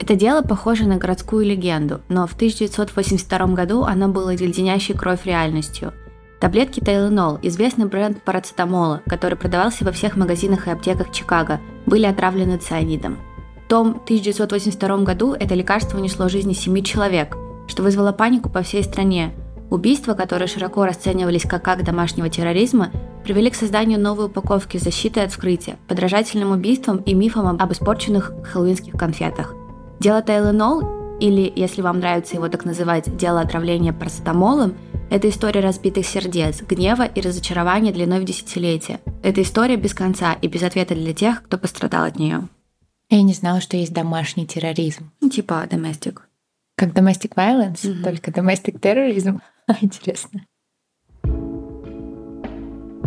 Это дело похоже на городскую легенду, но в 1982 году оно было леденящей кровь реальностью. Таблетки Тайленол, известный бренд парацетамола, который продавался во всех магазинах и аптеках Чикаго, были отравлены цианидом. В том 1982 году это лекарство унесло жизни семи человек, что вызвало панику по всей стране. Убийства, которые широко расценивались как акт домашнего терроризма, привели к созданию новой упаковки защиты от вскрытия, подражательным убийствам и мифам об испорченных хэллоуинских конфетах. Дело Тайленол, или, если вам нравится его так называть, дело отравления парацетамолом, это история разбитых сердец, гнева и разочарования длиной в десятилетия. Это история без конца и без ответа для тех, кто пострадал от нее. Я не знала, что есть домашний терроризм. Ну, типа domestic. Как domestic violence, mm-hmm. только domestic terrorism. Интересно.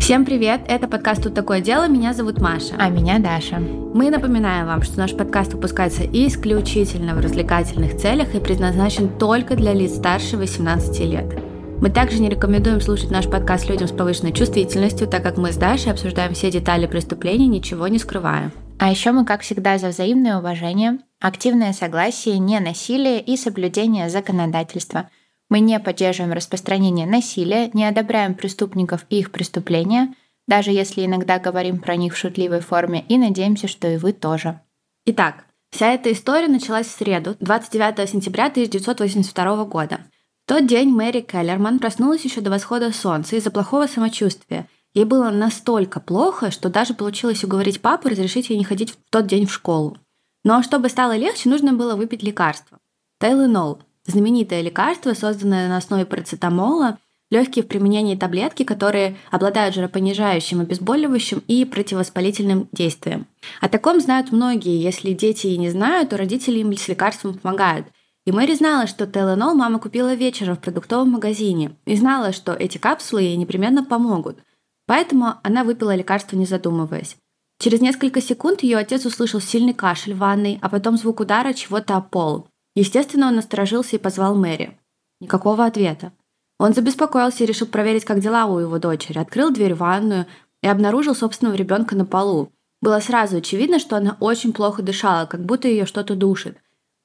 Всем привет! Это подкаст «Тут такое дело». Меня зовут Маша. А меня Даша. Мы напоминаем вам, что наш подкаст выпускается исключительно в развлекательных целях и предназначен только для лиц старше 18 лет. Мы также не рекомендуем слушать наш подкаст людям с повышенной чувствительностью, так как мы с Дашей обсуждаем все детали преступления, ничего не скрывая. А еще мы, как всегда, за взаимное уважение, активное согласие, не насилие и соблюдение законодательства – мы не поддерживаем распространение насилия, не одобряем преступников и их преступления, даже если иногда говорим про них в шутливой форме, и надеемся, что и вы тоже. Итак, вся эта история началась в среду, 29 сентября 1982 года. В тот день Мэри Келлерман проснулась еще до восхода солнца из-за плохого самочувствия. Ей было настолько плохо, что даже получилось уговорить папу разрешить ей не ходить в тот день в школу. Но чтобы стало легче, нужно было выпить лекарство. Тайленол знаменитое лекарство, созданное на основе парацетамола, легкие в применении таблетки, которые обладают жаропонижающим, обезболивающим и противовоспалительным действием. О таком знают многие. Если дети и не знают, то родители им с лекарством помогают. И Мэри знала, что Теленол мама купила вечером в продуктовом магазине и знала, что эти капсулы ей непременно помогут. Поэтому она выпила лекарство, не задумываясь. Через несколько секунд ее отец услышал сильный кашель в ванной, а потом звук удара чего-то о пол. Естественно, он насторожился и позвал Мэри. Никакого ответа. Он забеспокоился и решил проверить, как дела у его дочери. Открыл дверь в ванную и обнаружил собственного ребенка на полу. Было сразу очевидно, что она очень плохо дышала, как будто ее что-то душит.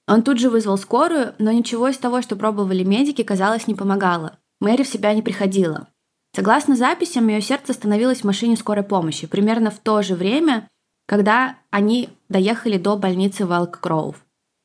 Он тут же вызвал скорую, но ничего из того, что пробовали медики, казалось, не помогало. Мэри в себя не приходила. Согласно записям, ее сердце остановилось в машине скорой помощи примерно в то же время, когда они доехали до больницы в Элк-Гроув.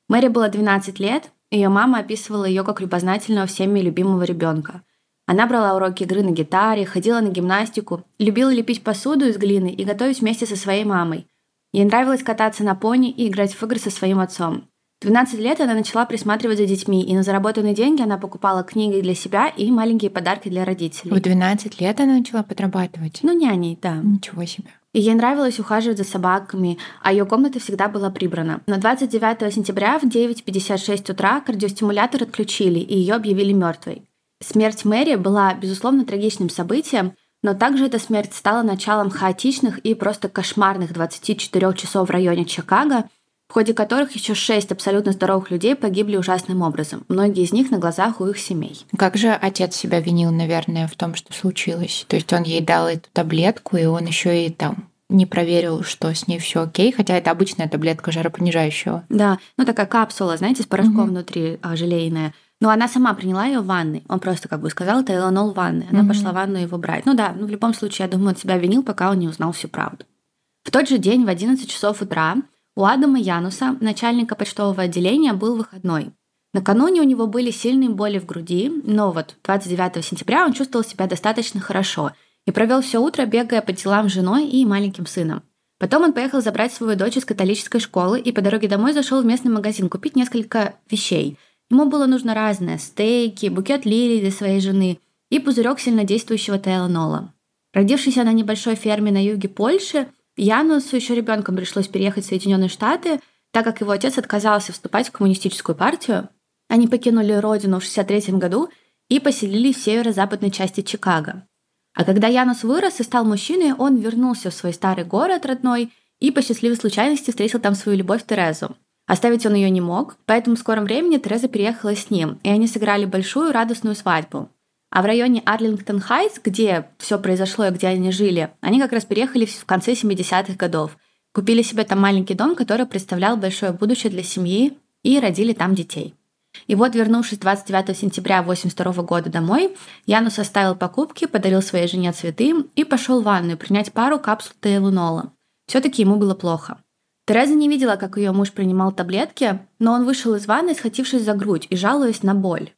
Мэри было 12 лет, ее мама описывала ее как любознательного всеми любимого ребенка. Она брала уроки игры на гитаре, ходила на гимнастику, любила лепить посуду из глины и готовить вместе со своей мамой. Ей нравилось кататься на пони и играть в игры со своим отцом. В 12 лет она начала присматривать за детьми, и на заработанные деньги она покупала книги для себя и маленькие подарки для родителей. В 12 лет она начала подрабатывать? Ну, няней, да. Ничего себе. И ей нравилось ухаживать за собаками, а ее комната всегда была прибрана. Но 29 сентября в 9.56 утра кардиостимулятор отключили, и ее объявили мертвой. Смерть Мэри была, безусловно, трагичным событием, но также эта смерть стала началом хаотичных и просто кошмарных 24 часов в районе Чикаго, в ходе которых еще шесть абсолютно здоровых людей погибли ужасным образом, многие из них на глазах у их семей. Как же отец себя винил, наверное, в том, что случилось? То есть он ей дал эту таблетку, и он еще и там не проверил, что с ней все окей, хотя это обычная таблетка жаропонижающего. Да, ну такая капсула, знаете, с порошком mm-hmm. внутри а, желейная. Но она сама приняла ее в ванной. Он просто как бы сказал, это Эланол в ванной. Она mm-hmm. пошла в ванну его брать. Ну да, ну в любом случае, я думаю, он себя винил, пока он не узнал всю правду. В тот же день в 11 часов утра у Адама Януса, начальника почтового отделения, был выходной. Накануне у него были сильные боли в груди, но вот 29 сентября он чувствовал себя достаточно хорошо и провел все утро, бегая по делам с женой и маленьким сыном. Потом он поехал забрать свою дочь из католической школы и по дороге домой зашел в местный магазин купить несколько вещей. Ему было нужно разное – стейки, букет лилий для своей жены и пузырек сильнодействующего тейлонола. Родившийся на небольшой ферме на юге Польши, Янусу еще ребенком пришлось переехать в Соединенные Штаты, так как его отец отказался вступать в коммунистическую партию. Они покинули родину в 1963 году и поселились в северо-западной части Чикаго. А когда Янус вырос и стал мужчиной, он вернулся в свой старый город родной и по счастливой случайности встретил там свою любовь Терезу. Оставить он ее не мог, поэтому в скором времени Тереза переехала с ним, и они сыграли большую радостную свадьбу. А в районе Арлингтон-Хайтс, где все произошло и где они жили, они как раз переехали в конце 70-х годов. Купили себе там маленький дом, который представлял большое будущее для семьи и родили там детей. И вот, вернувшись 29 сентября 1982 года домой, Янус оставил покупки, подарил своей жене цветы и пошел в ванную принять пару капсул тейлунола. Все-таки ему было плохо. Тереза не видела, как ее муж принимал таблетки, но он вышел из ванны, схватившись за грудь и жалуясь на боль.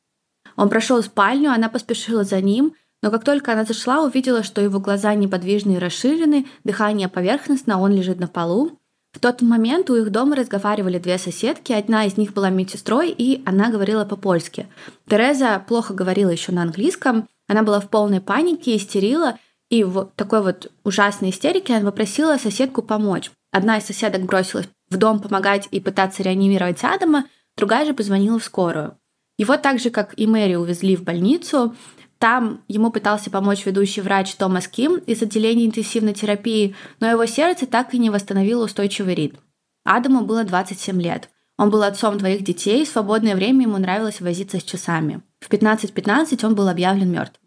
Он прошел в спальню, она поспешила за ним, но как только она зашла, увидела, что его глаза неподвижны и расширены, дыхание поверхностно, он лежит на полу. В тот момент у их дома разговаривали две соседки, одна из них была медсестрой, и она говорила по-польски. Тереза плохо говорила еще на английском, она была в полной панике, истерила, и в такой вот ужасной истерике она попросила соседку помочь. Одна из соседок бросилась в дом помогать и пытаться реанимировать Адама, другая же позвонила в скорую. Его так же, как и Мэри, увезли в больницу. Там ему пытался помочь ведущий врач Томас Ким из отделения интенсивной терапии, но его сердце так и не восстановило устойчивый ритм. Адаму было 27 лет. Он был отцом двоих детей, в свободное время ему нравилось возиться с часами. В 15.15 .15 он был объявлен мертвым.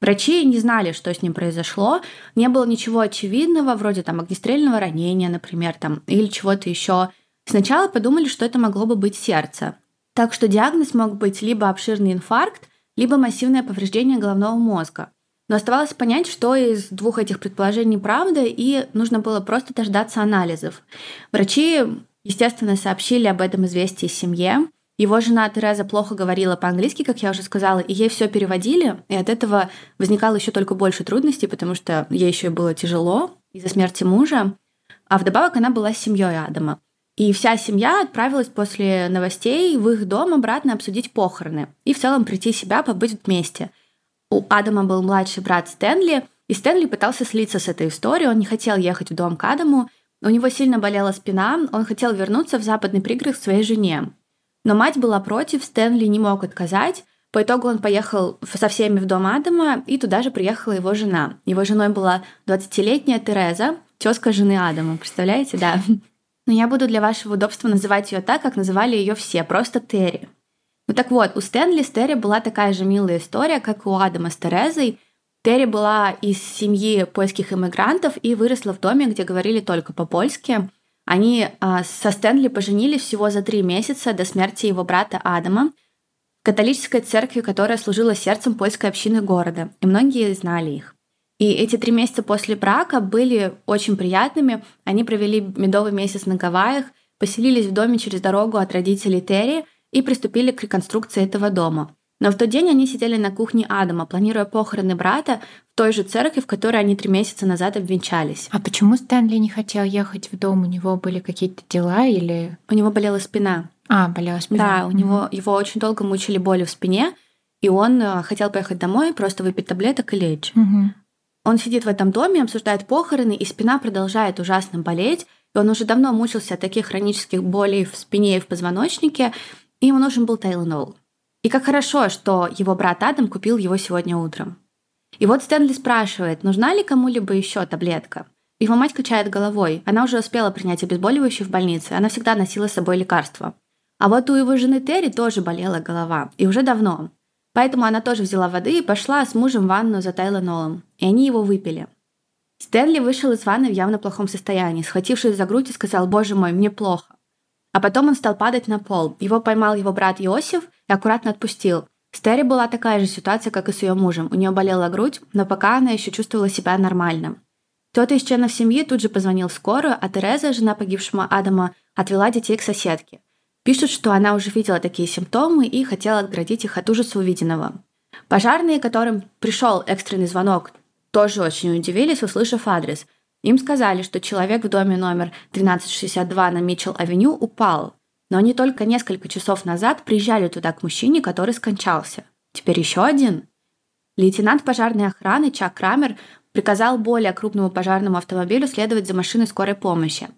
Врачи не знали, что с ним произошло, не было ничего очевидного, вроде там огнестрельного ранения, например, там, или чего-то еще. Сначала подумали, что это могло бы быть сердце. Так что диагноз мог быть либо обширный инфаркт, либо массивное повреждение головного мозга. Но оставалось понять, что из двух этих предположений правда, и нужно было просто дождаться анализов. Врачи, естественно, сообщили об этом известии семье. Его жена Тереза плохо говорила по-английски, как я уже сказала, и ей все переводили, и от этого возникало еще только больше трудностей, потому что ей еще и было тяжело из-за смерти мужа. А вдобавок она была семьей Адама. И вся семья отправилась после новостей в их дом обратно обсудить похороны и в целом прийти себя, побыть вместе. У Адама был младший брат Стэнли, и Стэнли пытался слиться с этой историей, он не хотел ехать в дом к Адаму, у него сильно болела спина, он хотел вернуться в западный пригород к своей жене. Но мать была против, Стэнли не мог отказать, по итогу он поехал со всеми в дом Адама, и туда же приехала его жена. Его женой была 20-летняя Тереза, тезка жены Адама, представляете, да? Но я буду для вашего удобства называть ее так, как называли ее все, просто Терри. Ну так вот, у Стэнли с Терри была такая же милая история, как у Адама с Терезой. Терри была из семьи польских иммигрантов и выросла в доме, где говорили только по-польски. Они а, со Стэнли поженились всего за три месяца до смерти его брата Адама католической церкви, которая служила сердцем польской общины города, и многие знали их. И эти три месяца после брака были очень приятными. Они провели медовый месяц на Гавайях, поселились в доме через дорогу от родителей Терри и приступили к реконструкции этого дома. Но в тот день они сидели на кухне Адама, планируя похороны брата в той же церкви, в которой они три месяца назад обвенчались. А почему Стэнли не хотел ехать в дом? У него были какие-то дела или... У него болела спина. А, болела спина. Да, у mm-hmm. него его очень долго мучили боли в спине, и он э, хотел поехать домой, просто выпить таблеток и лечь. Mm-hmm. Он сидит в этом доме, обсуждает похороны, и спина продолжает ужасно болеть. И он уже давно мучился от таких хронических болей в спине и в позвоночнике, и ему нужен был Тейлонол. И как хорошо, что его брат Адам купил его сегодня утром. И вот Стэнли спрашивает, нужна ли кому-либо еще таблетка. Его мать качает головой. Она уже успела принять обезболивающее в больнице. Она всегда носила с собой лекарства. А вот у его жены Терри тоже болела голова. И уже давно. Поэтому она тоже взяла воды и пошла с мужем в ванну за Тайлонолом, и они его выпили. Стэнли вышел из ванны в явно плохом состоянии, схватившись за грудь и сказал «Боже мой, мне плохо». А потом он стал падать на пол. Его поймал его брат Иосиф и аккуратно отпустил. С Терри была такая же ситуация, как и с ее мужем. У нее болела грудь, но пока она еще чувствовала себя нормально. Кто-то из членов семьи тут же позвонил в скорую, а Тереза, жена погибшего Адама, отвела детей к соседке. Пишут, что она уже видела такие симптомы и хотела отградить их от ужаса увиденного. Пожарные, которым пришел экстренный звонок, тоже очень удивились, услышав адрес. Им сказали, что человек в доме номер 1362 на Митчелл-авеню упал. Но они только несколько часов назад приезжали туда к мужчине, который скончался. Теперь еще один. Лейтенант пожарной охраны Чак Крамер приказал более крупному пожарному автомобилю следовать за машиной скорой помощи.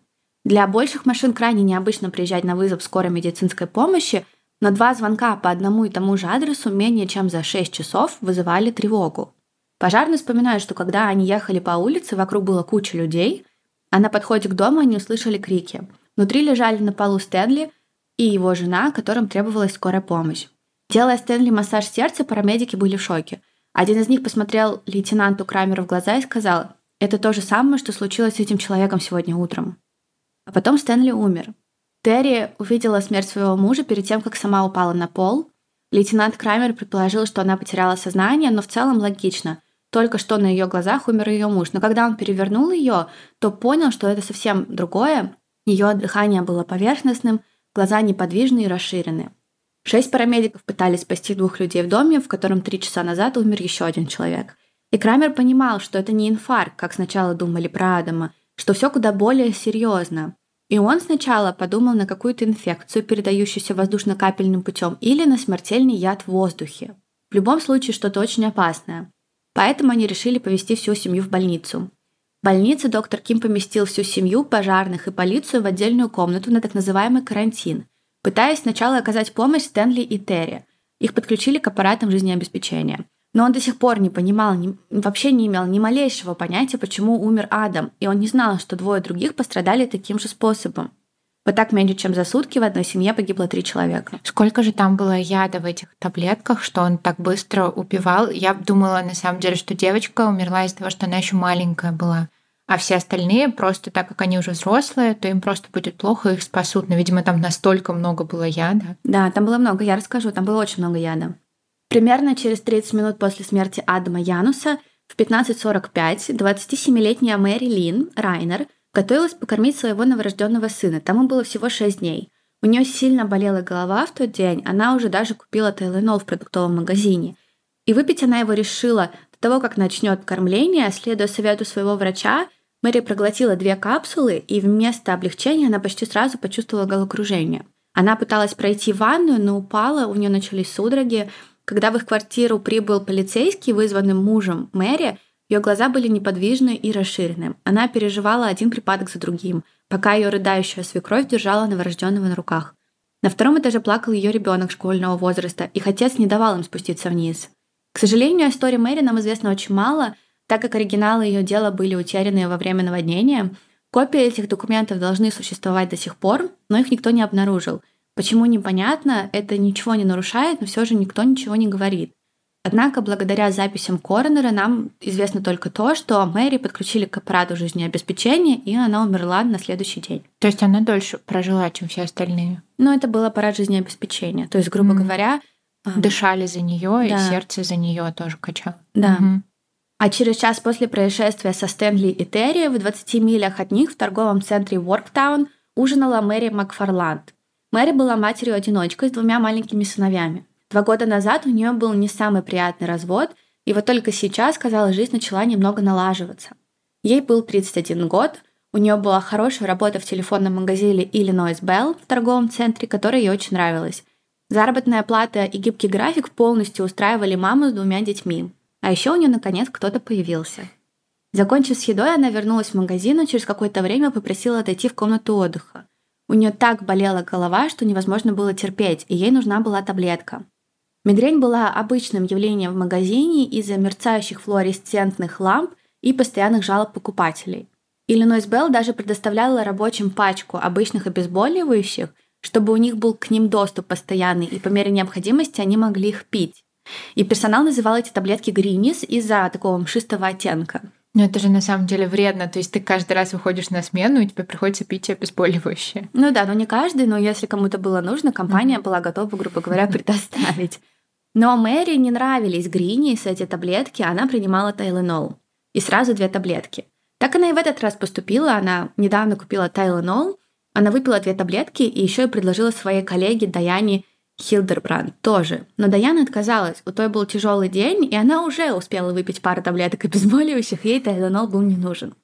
Для больших машин крайне необычно приезжать на вызов скорой медицинской помощи, но два звонка по одному и тому же адресу менее чем за 6 часов вызывали тревогу. Пожарные вспоминают, что когда они ехали по улице, вокруг было куча людей, а на подходе к дому они услышали крики. Внутри лежали на полу Стэнли и его жена, которым требовалась скорая помощь. Делая Стэнли массаж сердца, парамедики были в шоке. Один из них посмотрел лейтенанту Крамеру в глаза и сказал, «Это то же самое, что случилось с этим человеком сегодня утром». А потом Стэнли умер. Терри увидела смерть своего мужа перед тем, как сама упала на пол. Лейтенант Крамер предположил, что она потеряла сознание, но в целом логично. Только что на ее глазах умер ее муж. Но когда он перевернул ее, то понял, что это совсем другое. Ее дыхание было поверхностным, глаза неподвижные и расширены. Шесть парамедиков пытались спасти двух людей в доме, в котором три часа назад умер еще один человек. И Крамер понимал, что это не инфаркт, как сначала думали про Адама, что все куда более серьезно. И он сначала подумал на какую-то инфекцию, передающуюся воздушно-капельным путем, или на смертельный яд в воздухе. В любом случае что-то очень опасное. Поэтому они решили повезти всю семью в больницу. В больнице доктор Ким поместил всю семью, пожарных и полицию в отдельную комнату на так называемый карантин, пытаясь сначала оказать помощь Стэнли и Терри. Их подключили к аппаратам жизнеобеспечения – но он до сих пор не понимал, не, вообще не имел ни малейшего понятия, почему умер Адам, и он не знал, что двое других пострадали таким же способом. Вот так меньше, чем за сутки в одной семье погибло три человека. Сколько же там было яда в этих таблетках, что он так быстро убивал? Я думала, на самом деле, что девочка умерла из-за того, что она еще маленькая была. А все остальные просто, так как они уже взрослые, то им просто будет плохо, их спасут. Но, видимо, там настолько много было яда. Да, там было много, я расскажу, там было очень много яда. Примерно через 30 минут после смерти Адама Януса в 15.45 27-летняя Мэри Лин Райнер готовилась покормить своего новорожденного сына. Тому было всего 6 дней. У нее сильно болела голова в тот день, она уже даже купила Тайленол в продуктовом магазине. И выпить она его решила до того, как начнет кормление, следуя совету своего врача, Мэри проглотила две капсулы, и вместо облегчения она почти сразу почувствовала головокружение. Она пыталась пройти ванную, но упала, у нее начались судороги, когда в их квартиру прибыл полицейский, вызванный мужем Мэри, ее глаза были неподвижны и расширены. Она переживала один припадок за другим, пока ее рыдающая свекровь держала новорожденного на руках. На втором этаже плакал ее ребенок школьного возраста, их отец не давал им спуститься вниз. К сожалению, о истории Мэри нам известно очень мало, так как оригиналы ее дела были утеряны во время наводнения. Копии этих документов должны существовать до сих пор, но их никто не обнаружил – Почему непонятно, это ничего не нарушает, но все же никто ничего не говорит. Однако, благодаря записям коронера нам известно только то, что Мэри подключили к аппарату жизнеобеспечения, и она умерла на следующий день. То есть она дольше прожила, чем все остальные? Ну, это был аппарат жизнеобеспечения. То есть, грубо mm. говоря... А, Дышали за нее, да. и сердце за нее тоже качало. Да. Угу. А через час после происшествия со Стэнли и Терри в 20 милях от них в торговом центре Ворктаун ужинала Мэри Макфарланд. Мэри была матерью-одиночкой с двумя маленькими сыновьями. Два года назад у нее был не самый приятный развод, и вот только сейчас, казалось, жизнь начала немного налаживаться. Ей был 31 год, у нее была хорошая работа в телефонном магазине Illinois Bell в торговом центре, которая ей очень нравилась. Заработная плата и гибкий график полностью устраивали маму с двумя детьми. А еще у нее наконец кто-то появился. Закончив с едой, она вернулась в магазин и через какое-то время попросила отойти в комнату отдыха. У нее так болела голова, что невозможно было терпеть, и ей нужна была таблетка. Мигрень была обычным явлением в магазине из-за мерцающих флуоресцентных ламп и постоянных жалоб покупателей. Иллинойс Белл даже предоставляла рабочим пачку обычных обезболивающих, чтобы у них был к ним доступ постоянный, и по мере необходимости они могли их пить. И персонал называл эти таблетки Гринис из-за такого мшистого оттенка. Но это же на самом деле вредно. То есть ты каждый раз выходишь на смену, и тебе приходится пить обезболивающее. Ну да, но не каждый, но если кому-то было нужно, компания mm-hmm. была готова, грубо говоря, предоставить. Но Мэри не нравились Грини с эти таблетки, она принимала Тайленол. И сразу две таблетки. Так она и в этот раз поступила. Она недавно купила Тайленол, она выпила две таблетки и еще и предложила своей коллеге Даяне Хилдербранд тоже. Но Даяна отказалась. У той был тяжелый день, и она уже успела выпить пару таблеток обезболивающих, ей Тайленол был не нужен.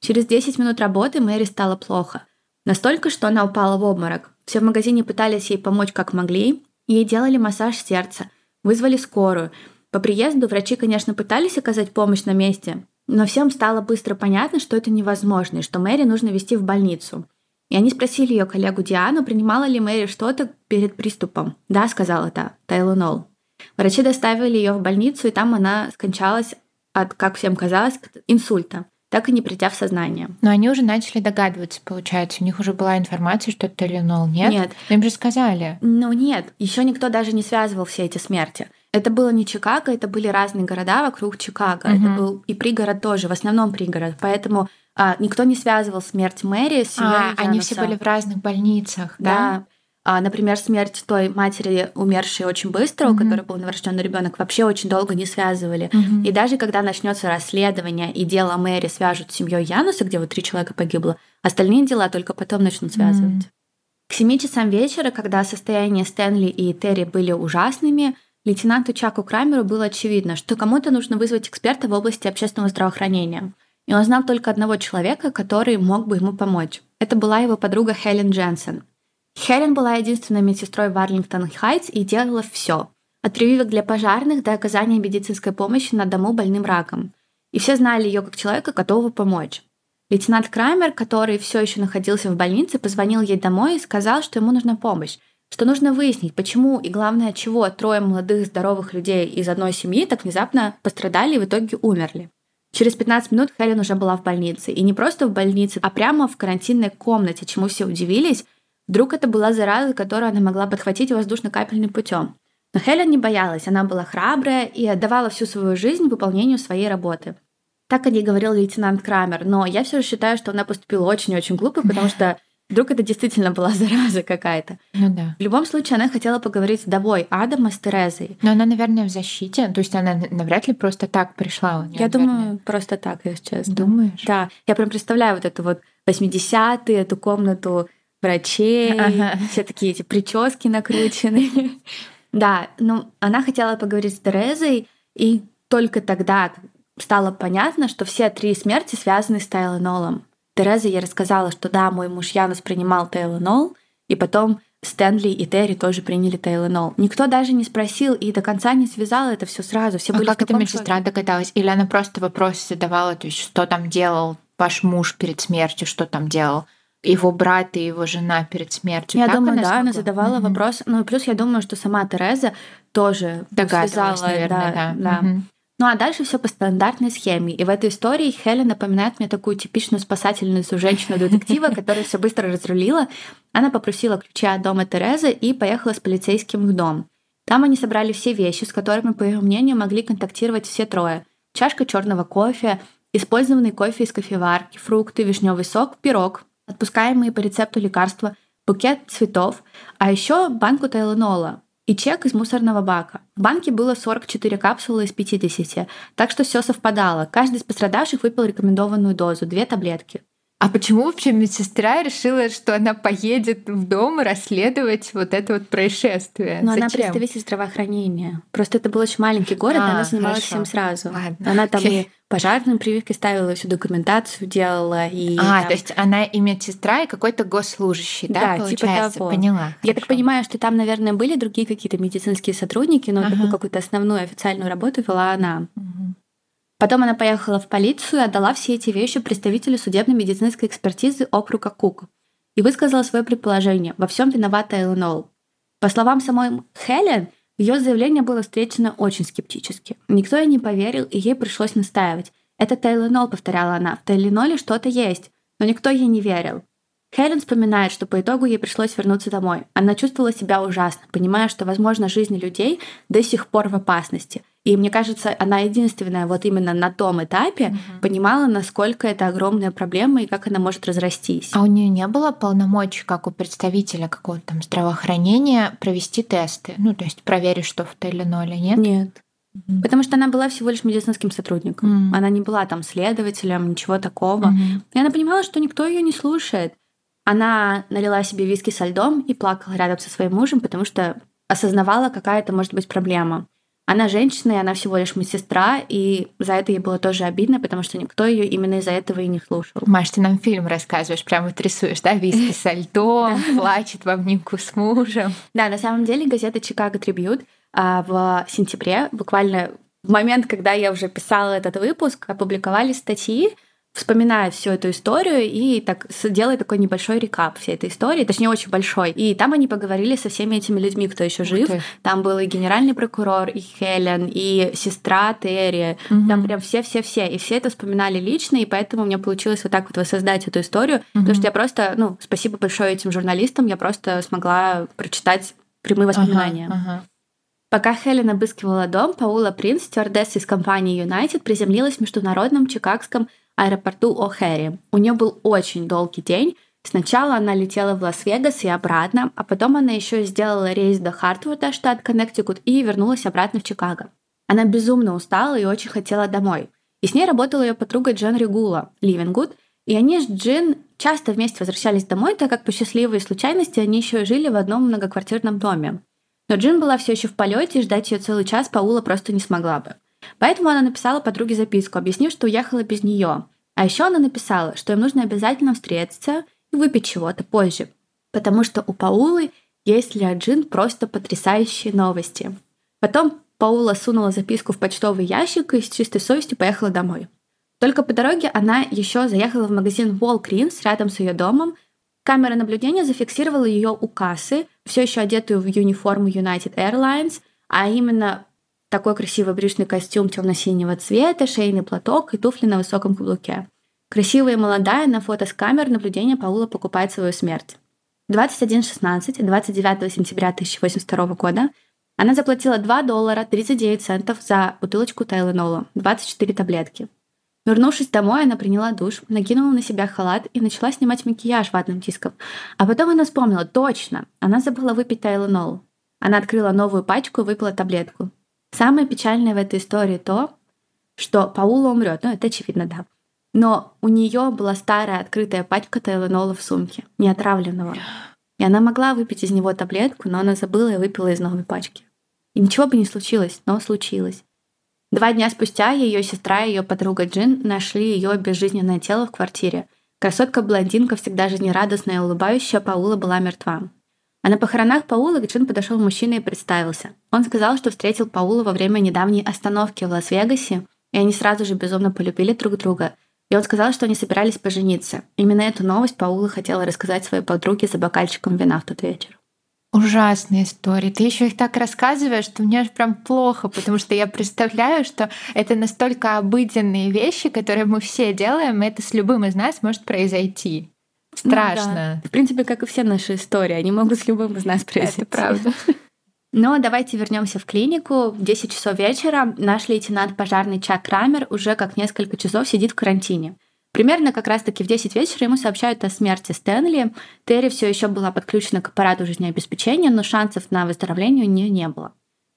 Через 10 минут работы Мэри стало плохо. Настолько, что она упала в обморок. Все в магазине пытались ей помочь как могли. Ей делали массаж сердца, вызвали скорую. По приезду врачи, конечно, пытались оказать помощь на месте, но всем стало быстро понятно, что это невозможно и что Мэри нужно везти в больницу. И они спросили ее коллегу Диану, принимала ли Мэри что-то перед приступом. «Да», — сказала та, — «Тайлонол». Врачи доставили ее в больницу, и там она скончалась от, как всем казалось, инсульта, так и не придя в сознание. Но они уже начали догадываться, получается. У них уже была информация, что это Тайленол, нет? Нет. Но им же сказали. Ну нет, еще никто даже не связывал все эти смерти. Это было не Чикаго, это были разные города вокруг Чикаго. Мгм. Это был и пригород тоже, в основном пригород. Поэтому а, никто не связывал смерть Мэри с семьей А, они все Януса. были в разных больницах, да? Да. А, например, смерть той матери, умершей очень быстро, у Мгм. которой был новорожденный ребенок, вообще очень долго не связывали. Мгм. И даже когда начнется расследование и дело Мэри свяжут с семьей Януса, где вот три человека погибло, остальные дела только потом начнут связывать. М. К семи часам вечера, когда состояние Стэнли и Терри были ужасными, лейтенанту Чаку Крамеру было очевидно, что кому-то нужно вызвать эксперта в области общественного здравоохранения. И он знал только одного человека, который мог бы ему помочь. Это была его подруга Хелен Дженсен. Хелен была единственной медсестрой в Арлингтон-Хайтс и делала все. От прививок для пожарных до оказания медицинской помощи на дому больным раком. И все знали ее как человека, готового помочь. Лейтенант Крамер, который все еще находился в больнице, позвонил ей домой и сказал, что ему нужна помощь, что нужно выяснить, почему и главное, чего трое молодых здоровых людей из одной семьи так внезапно пострадали и в итоге умерли. Через 15 минут Хелен уже была в больнице. И не просто в больнице, а прямо в карантинной комнате, чему все удивились. Вдруг это была зараза, которую она могла подхватить воздушно-капельным путем. Но Хелен не боялась, она была храбрая и отдавала всю свою жизнь выполнению своей работы. Так о ней говорил лейтенант Крамер, но я все же считаю, что она поступила очень-очень глупо, потому что вдруг это действительно была зараза какая-то. Ну да. В любом случае, она хотела поговорить с вдовой Адама с Терезой. Но она, наверное, в защите. То есть она навряд ли просто так пришла. у неё, Я наверное. думаю, просто так, если честно. Думаешь? Да, я прям представляю вот эту вот 80-е, эту комнату врачей, Ага. все такие эти прически накрученные. Да, ну, она хотела поговорить с Терезой, и только тогда стало понятно, что все три смерти связаны с Тайленолом. Тереза ей рассказала, что да, мой муж Янус принимал Тайленол, и потом Стэнли и Терри тоже приняли Тайленол. Никто даже не спросил и до конца не связал это все сразу. Все А были как эта медсестра догадалась? Или она просто вопросы задавала, то есть что там делал ваш муж перед смертью, что там делал его брат и его жена перед смертью? Я Так думаю, да, смогла? она задавала Мгм. вопрос. Ну и плюс я думаю, что сама Тереза тоже Догадывалась, связала, наверное, да. да. Мгм. Ну а дальше все по стандартной схеме. И в этой истории Хелен напоминает мне такую типичную спасательницу женщину-детектива, которая все быстро разрулила. Она попросила ключа от дома Терезы и поехала с полицейским в дом. Там они собрали все вещи, с которыми, по ее мнению, могли контактировать все трое. Чашка черного кофе, использованный кофе из кофеварки, фрукты, вишневый сок, пирог, отпускаемые по рецепту лекарства, букет цветов, а еще банку тайленола и чек из мусорного бака. В банке было 44 капсулы из 50, так что все совпадало. Каждый из пострадавших выпил рекомендованную дозу, две таблетки. А почему вообще медсестра решила, что она поедет в дом и расследовать вот это вот происшествие? Но она представитель здравоохранения. Просто это был очень маленький город, А, она занималась хорошо. всем сразу. Ладно, Она там окей. и пожарные прививки ставила, всю документацию делала. И А, там- то есть она и медсестра, и какой-то госслужащий, да, Да, типа получается? того. Поняла. Я так хорошо. понимаю, что там, наверное, были другие какие-то медицинские сотрудники, но Ага. такую какую-то основную официальную работу вела она. Мгм. Потом она поехала в полицию и отдала все эти вещи представителю судебно-медицинской экспертизы округа Кук и высказала свое предположение. Во всем виновата Элленол. По словам самой Хелен, ее заявление было встречено очень скептически. Никто ей не поверил, и ей пришлось настаивать. «Это Тайленол», — повторяла она. «В Тайленоле что-то есть». Но никто ей не верил. Хелен вспоминает, что по итогу ей пришлось вернуться домой. Она чувствовала себя ужасно, понимая, что, возможно, жизни людей до сих пор в опасности. И мне кажется, она единственная вот именно на том этапе Мгм. понимала, насколько это огромная проблема и как она может разрастись. А у нее не было полномочий, как у представителя какого-то там здравоохранения, провести тесты? Ну, то есть проверить, что в Тайленоле, нет? Нет. Мгм. Потому что она была всего лишь медицинским сотрудником. Мгм. Она не была там следователем, ничего такого. Мгм. И она понимала, что никто ее не слушает. Она налила себе виски со льдом и плакала рядом со своим мужем, потому что осознавала, какая это может быть проблема. Она женщина, и она всего лишь медсестра, и за это ей было тоже обидно, потому что никто ее именно из-за этого и не слушал. Маш, ты нам фильм рассказываешь, прямо вот рисуешь, да, виски со льдом, плачет в обнимку с мужем. Да, на самом деле газета «Чикаго Трибьют» а, в сентябре, буквально в момент, когда я уже писала этот выпуск, опубликовали статьи, вспоминает всю эту историю и так делает такой небольшой рекап всей этой истории, точнее очень большой. И там они поговорили со всеми этими людьми, кто еще жив. Там был и генеральный прокурор, и Хелен, и сестра Терри. Мгм. Там прям все-все-все. И все это вспоминали лично, и поэтому у меня получилось вот так вот воссоздать эту историю. Потому Мгм. что я просто, ну, спасибо большое этим журналистам, я просто смогла прочитать прямые воспоминания. Ага, ага. Пока Хелен обыскивала дом, Паула Принц, стюардесса из компании United, приземлилась в международном чикагском аэропорту О'Хэри. У нее был очень долгий день. Сначала она летела в Лас-Вегас и обратно, а потом она еще сделала рейс до Хартфорда, штат Коннектикут, и вернулась обратно в Чикаго. Она безумно устала и очень хотела домой. И с ней работала ее подруга Джин Регула, Ливингуд, и они с Джин часто вместе возвращались домой, так как по счастливой случайности они еще жили в одном многоквартирном доме. Но Джин была все еще в полете, и ждать ее целый час Паула просто не смогла бы. Поэтому она написала подруге записку, объяснив, что уехала без нее. А еще она написала, что им нужно обязательно встретиться и выпить чего-то позже, потому что у Паулы есть для Джин просто потрясающие новости. Потом Паула сунула записку в почтовый ящик и с чистой совестью поехала домой. Только по дороге она еще заехала в магазин Walgreens рядом с ее домом. Камера наблюдения зафиксировала ее у кассы, все еще одетую в униформу United Airlines, а именно такой красивый брючный костюм темно-синего цвета, шейный платок и туфли на высоком каблуке. Красивая и молодая на фото с камер наблюдения Паула покупает свою смерть. 21.16, 29 сентября 1082 года она заплатила 2 доллара 39 центов за бутылочку Тайленола, 24 таблетки. Вернувшись домой, она приняла душ, накинула на себя халат и начала снимать макияж ватным диском. А потом она вспомнила, точно, она забыла выпить Тайленол. Она открыла новую пачку и выпила таблетку. Самое печальное в этой истории то, что Паула умрет, ну это очевидно, да. Но у нее была старая открытая пачка Тайленола в сумке, не отравленного. И она могла выпить из него таблетку, но она забыла и выпила из новой пачки. И ничего бы не случилось, но случилось. Два дня спустя ее сестра и ее подруга Джин нашли ее безжизненное тело в квартире. Красотка-блондинка, всегда жизнерадостная и улыбающая, Паула была мертва. А на похоронах Паула к Джин подошел мужчина и представился. Он сказал, что встретил Паула во время недавней остановки в Лас-Вегасе, и они сразу же безумно полюбили друг друга. И он сказал, что они собирались пожениться. Именно эту новость Паула хотела рассказать своей подруге за бокальчиком вина в тот вечер. Ужасные истории. Ты еще их так рассказываешь, что мне аж прям плохо, потому что я представляю, что это настолько обыденные вещи, которые мы все делаем, и это с любым из нас может произойти. Страшно. Ну, да. В принципе, как и все наши истории, они могут с любым из нас произойти. Это правда. Но давайте вернемся в клинику. В 10 часов вечера наш лейтенант пожарный Чак Крамер уже как несколько часов сидит в карантине. Примерно как раз-таки в 10 вечера ему сообщают о смерти Стэнли. Терри все еще была подключена к аппарату жизнеобеспечения, но шансов на выздоровление у нее не было.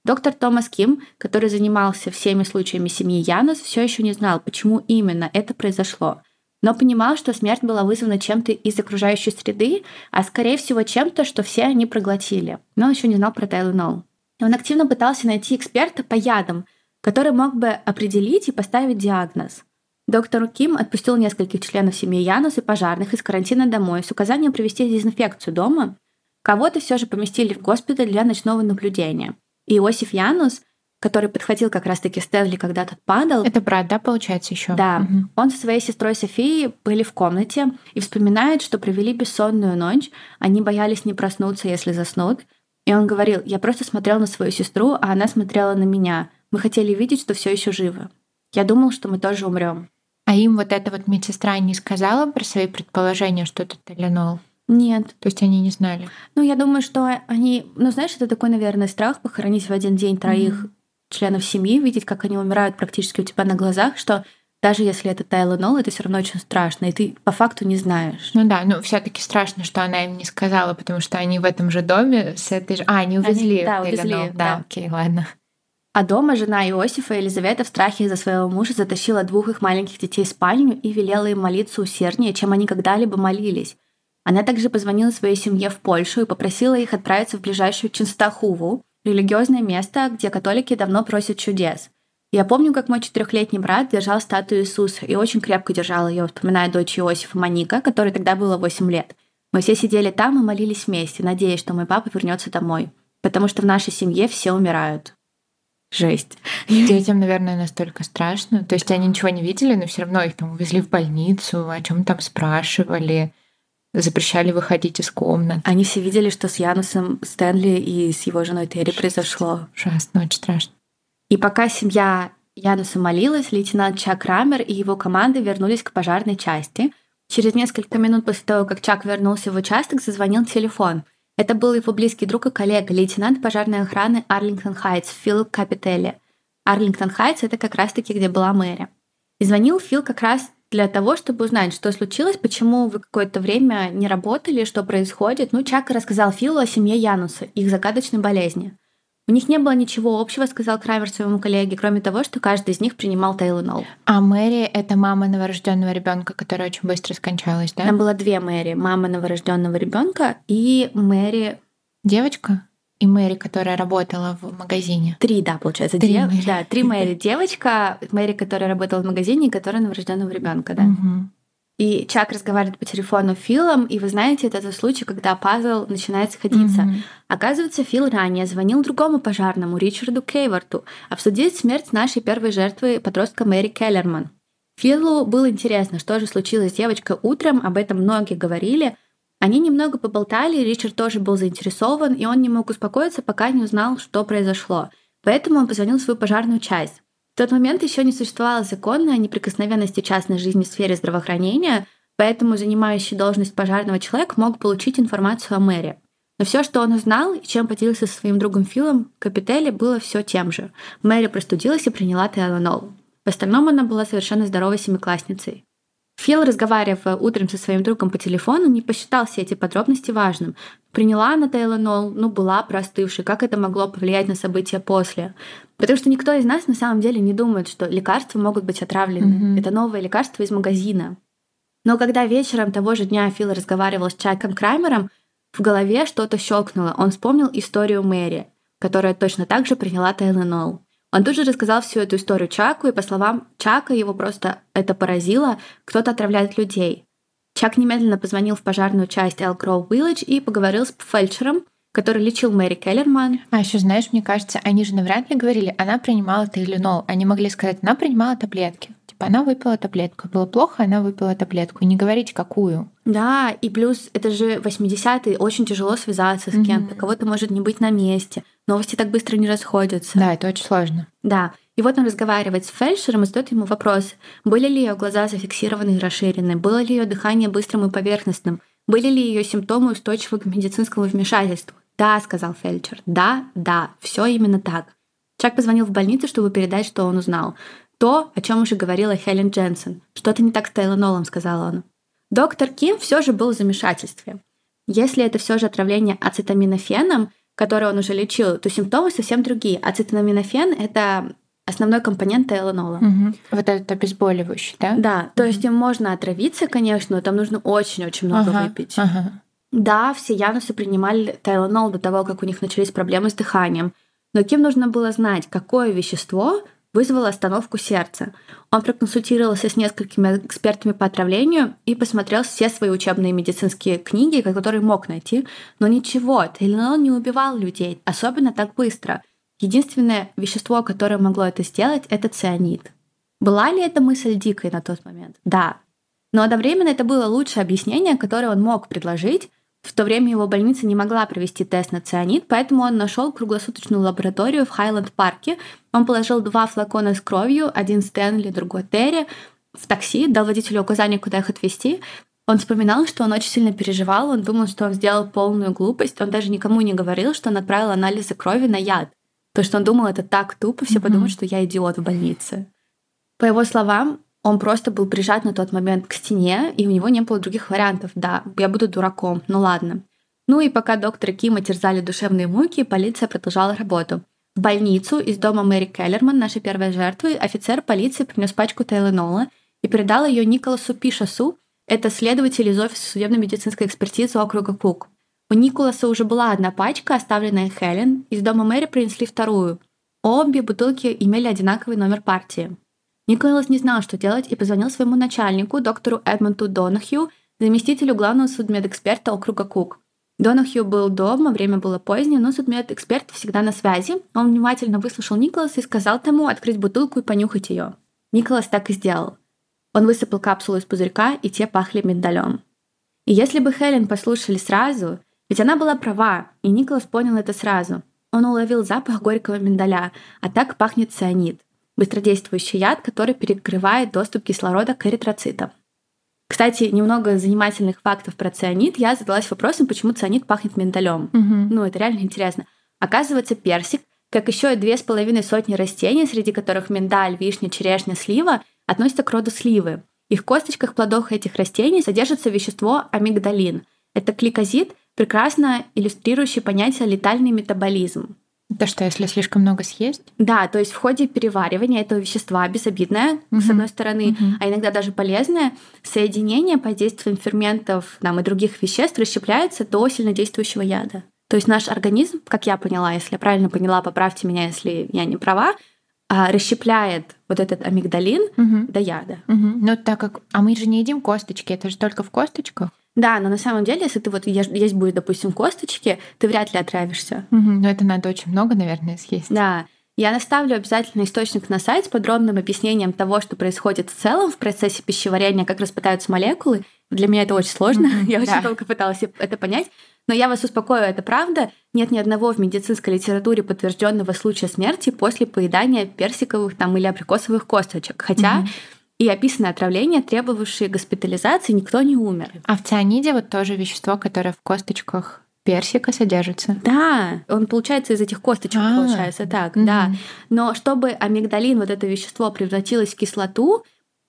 Доктор Томас Ким, который занимался всеми случаями семьи Янус, все еще не знал, почему именно это произошло, но понимал, что смерть была вызвана чем-то из окружающей среды, а скорее всего чем-то, что все они проглотили. Но он еще не знал про Тайленол. Он активно пытался найти эксперта по ядам, который мог бы определить и поставить диагноз. Доктор Ким отпустил нескольких членов семьи Янус и пожарных из карантина домой с указанием провести дезинфекцию дома. Кого-то все же поместили в госпиталь для ночного наблюдения. Иосиф Янус, который подхватил как раз-таки Стэнли, когда тот падал. Это брат, да, получается еще? Да. Угу. Он со своей сестрой Софией были в комнате и вспоминает, что провели бессонную ночь. Они боялись не проснуться, если заснут. И он говорил, я просто смотрел на свою сестру, а она смотрела на меня. Мы хотели видеть, что все еще живы. Я думал, что мы тоже умрем. А им вот эта вот медсестра не сказала про свои предположения, что это Теленол? Нет. То есть они не знали? Ну, я думаю, что они... Ну, знаешь, это такой, наверное, страх похоронить в один день троих mm-hmm. Членов семьи, видеть, как они умирают практически у тебя на глазах, что даже если это Тайленол, это все равно очень страшно, и ты по факту не знаешь. Ну да, ну все таки страшно, что она им не сказала, потому что они в этом же доме с этой же... А, они увезли они, да, увезли, да, да, окей, ладно. А дома жена Иосифа Елизавета в страхе из-за своего мужа затащила двух их маленьких детей в спальню и велела им молиться усерднее, чем они когда-либо молились. Она также позвонила своей семье в Польшу и попросила их отправиться в ближайшую Ченстахуву, религиозное место, где католики давно просят чудес. Я помню, как мой четырехлетний брат держал статую Иисуса и очень крепко держал ее, вспоминая дочь Иосифа Маника, которой тогда было 8 лет. Мы все сидели там и молились вместе, надеясь, что мой папа вернется домой. Потому что в нашей семье все умирают. Жесть. Детям, наверное, настолько страшно. То есть они ничего не видели, но все равно их там увезли в больницу, о чем там спрашивали, запрещали выходить из комнат. Они все видели, что с Янусом Стэнли и с его женой Терри произошло. Ужасно, очень страшно. И пока семья Януса молилась, лейтенант Чак Рамер и его команда вернулись к пожарной части. Через несколько минут после того, как Чак вернулся в участок, зазвонил телефон. Это был его близкий друг и коллега, лейтенант пожарной охраны Арлингтон Хайтс Фил Капителли. Арлингтон Хайтс — это как раз-таки, где была Мэри. И звонил Фил как раз для того, чтобы узнать, что случилось, почему вы какое-то время не работали, что происходит. Ну, Чак рассказал Филу о семье Януса, их загадочной болезни. У них не было ничего общего, сказал Крамер своему коллеге, кроме того, что каждый из них принимал Тейлонол. А Мэри — это мама новорожденного ребенка, которая очень быстро скончалась, да? Там было две Мэри. Мама новорожденного ребенка и Мэри... Девочка? И Мэри, которая работала в магазине. Три, да, получается. Три Две, Мэри. Да, три Мэри. Девочка, Мэри, которая работала в магазине, и которая новорожденного ребенка, да. Мгм. И Чак разговаривает по телефону Филом, и вы знаете, это тот случай, когда пазл начинает сходиться. Мгм. Оказывается, Фил ранее звонил другому пожарному, Ричарду Кейворту, обсудить смерть нашей первой жертвы, подростка Мэри Келлерман. Филу было интересно, что же случилось с девочкой утром, об этом многие говорили. Они немного поболтали, Ричард тоже был заинтересован, и он не мог успокоиться, пока не узнал, что произошло. Поэтому он позвонил в свою пожарную часть. В тот момент еще не существовало закона о неприкосновенности частной жизни в сфере здравоохранения, поэтому занимающий должность пожарного человек мог получить информацию о Мэри. Но все, что он узнал и чем поделился со своим другом Филом, Капителли было все тем же. Мэри простудилась и приняла Тейлонол. В остальном она была совершенно здоровой семиклассницей. Фил, разговаривая утром со своим другом по телефону, не посчитал все эти подробности важным. Приняла она Тейлонол, ну, была простывшей, как это могло повлиять на события после. Потому что никто из нас на самом деле не думает, что лекарства могут быть отравлены. Мгм. Это новое лекарство из магазина. Но когда вечером того же дня Фил разговаривал с Чайком Краймером, в голове что-то щелкнуло. Он вспомнил историю Мэри, которая точно так же приняла Тейлонол. Он тут же рассказал всю эту историю Чаку, и по словам Чака, его просто это поразило, кто-то отравляет людей. Чак немедленно позвонил в пожарную часть Elk Grove Village и поговорил с фельдшером, который лечил Мэри Келлерман. А еще, знаешь, мне кажется, они же навряд ли говорили, она принимала Тейлинол. Они могли сказать, она принимала таблетки. Типа, она выпила таблетку. Было плохо, она выпила таблетку. Не говорить, какую. Да, и плюс это же 80-е, очень тяжело связаться с Мгм. кем-то, кого-то может не быть на месте. Новости так быстро не расходятся. Да, это очень сложно. Да. И вот он разговаривает с фельдшером и задает ему вопрос, были ли ее глаза зафиксированы и расширены, было ли ее дыхание быстрым и поверхностным, были ли ее симптомы устойчивы к медицинскому вмешательству. Да, сказал фельдшер. Да, да, все именно так. Чак позвонил в больницу, чтобы передать, что он узнал. То, о чем уже говорила Хелен Дженсен. Что-то не так с Тейлонолом, сказал он. Доктор Ким все же был в замешательстве. Если это все же отравление ацетаминофеном, которое он уже лечил, то симптомы совсем другие. Ацетаминофен — это основной компонент тейлонола. Мгм. Вот этот обезболивающий, да? Да, то есть им можно отравиться, конечно, но там нужно очень-очень много Ага, выпить. ага. Да, все янусы принимали тейлонол до того, как у них начались проблемы с дыханием. Но Ким нужно было знать, какое вещество вызвало остановку сердца. Он проконсультировался с несколькими экспертами по отравлению и посмотрел все свои учебные медицинские книги, которые мог найти. Но ничего, тейлонол не убивал людей, особенно так быстро. Единственное вещество, которое могло это сделать, это цианид. Была ли эта мысль дикой на тот момент? Да. Но одновременно это было лучшее объяснение, которое он мог предложить. В то время его больница не могла провести тест на цианид, поэтому он нашел круглосуточную лабораторию в Хайленд-парке. Он положил два флакона с кровью, один Стэнли, другой Терри, в такси, дал водителю указание, куда их отвезти. Он вспоминал, что он очень сильно переживал, он думал, что он сделал полную глупость, он даже никому не говорил, что он отправил анализы крови на яд. То, что он думал, это так тупо, все Мгм. подумают, что я идиот в больнице. По его словам, он просто был прижат на тот момент к стене, и у него не было других вариантов. Да, я буду дураком, ну ладно. Ну и пока доктора Кима терзали душевные муки, полиция продолжала работу. В больницу из дома Мэри Келлерман, нашей первой жертвы, офицер полиции принес пачку Тейлонола и передал ее Николасу Пишасу, это следователь из офиса судебно-медицинской экспертизы округа Кук. У Николаса уже была одна пачка, оставленная Хелен. Из дома Мэри принесли вторую. Обе бутылки имели одинаковый номер партии. Николас не знал, что делать, и позвонил своему начальнику, доктору Эдмонту Донахью, заместителю главного судмедэксперта округа Кук. Донахью был дома, время было позднее, но судмедэксперт всегда на связи. Он внимательно выслушал Николаса и сказал тому открыть бутылку и понюхать ее. Николас так и сделал. Он высыпал капсулу из пузырька, и те пахли миндалем. И если бы Хелен послушали сразу, ведь она была права, и Николас понял это сразу. Он уловил запах горького миндаля, а так пахнет цианид, быстродействующий яд, который перекрывает доступ кислорода к эритроцитам. Кстати, немного занимательных фактов про цианид. Я задалась вопросом, почему цианид пахнет миндалем. Мгм. Ну, это реально интересно. Оказывается, персик, как еще и две с половиной сотни растений, среди которых миндаль, вишня, черешня, слива, относятся к роду сливы. И в косточках плодов этих растений содержится вещество амигдалин. Это гликозид, прекрасно иллюстрирующий понятие летальный метаболизм. Это что, если слишком много съесть? Да, то есть в ходе переваривания этого вещества безобидное, с Мгм. одной стороны, Мгм. а иногда даже полезное, соединение под действием ферментов там, и других веществ расщепляется до сильнодействующего яда. То есть наш организм, как я поняла, если я правильно поняла, поправьте меня, если я не права, а, расщепляет вот этот амигдалин Мгм. до яда. Мгм. Ну, так как... А мы же не едим косточки, это же только в косточках. Да, но на самом деле, если ты вот ешь, есть будет, допустим, косточки, ты вряд ли отравишься. Мгм. Но это надо очень много, наверное, съесть. Да. Я наставлю обязательно источник на сайт с подробным объяснением того, что происходит в целом в процессе пищеварения, как распадаются молекулы. Для меня это очень сложно. Мгм, Я да. очень долго пыталась это понять. Но я вас успокою, это правда. Нет ни одного в медицинской литературе подтвержденного случая смерти после поедания персиковых там, или абрикосовых косточек. Хотя Мгм. И описаны отравления, требовавшие госпитализации, никто не умер. А в цианиде вот тоже вещество, которое в косточках персика содержится. Да, он получается из этих косточек, А, получается так, да. Мгм. Но чтобы амигдалин, вот это вещество, превратилось в кислоту,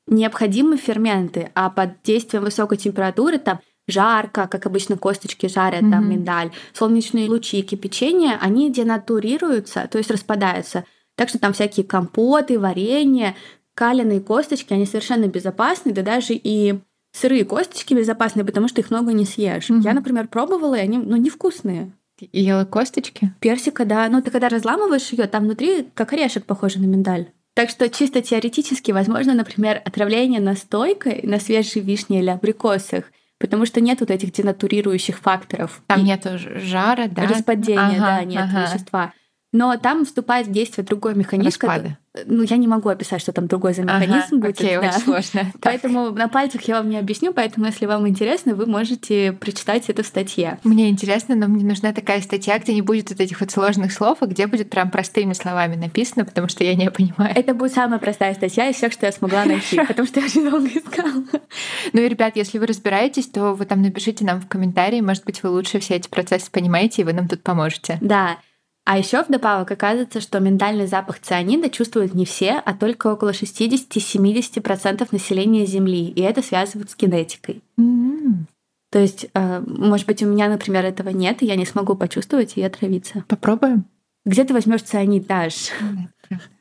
необходимы ферменты, а под действием высокой температуры там жарко, как обычно косточки жарят, там Мгм. миндаль, солнечные лучи, кипячение, они денатурируются, то есть распадаются. Так что там всякие компоты, варенье, каленые косточки, они совершенно безопасны, да даже и сырые косточки безопасны, потому что их много не съешь. Мгм. Я, например, пробовала, и они ну, невкусные. Ты ела косточки? Персика, да. Ну, ты когда разламываешь ее, там внутри как орешек похоже на миндаль. Так что чисто теоретически возможно, например, отравление настойкой на свежей вишне или абрикосах, потому что нет вот этих денатурирующих факторов. Там И нету ж- жара, да? распадения, Ага, да, нет ага. вещества. Но там вступает в действие другой механизм. Распада. который- Ну, я не могу описать, что там другой за Ага, механизм будет. Окей, да. очень сложно. Так. Поэтому на пальцах я вам не объясню, поэтому если вам интересно, вы можете прочитать это в статье. Мне интересно, но мне нужна такая статья, где не будет вот этих вот сложных слов, а где будет прям простыми словами написано, потому что я не понимаю. Это будет самая простая статья из всех, что я смогла найти, потому что я очень долго искала. Ну и, ребят, если вы разбираетесь, то вы там напишите нам в комментарии, может быть, вы лучше все эти процессы понимаете, и вы нам тут поможете. Да. А еще вдобавок оказывается, что миндальный запах цианида чувствуют не все, а только около 60-70% населения Земли. И это связывают с генетикой. М, То есть, э, может быть, у меня, например, этого нет, и я не смогу почувствовать и отравиться. Попробуем? Где ты возьмешь цианид, Даш?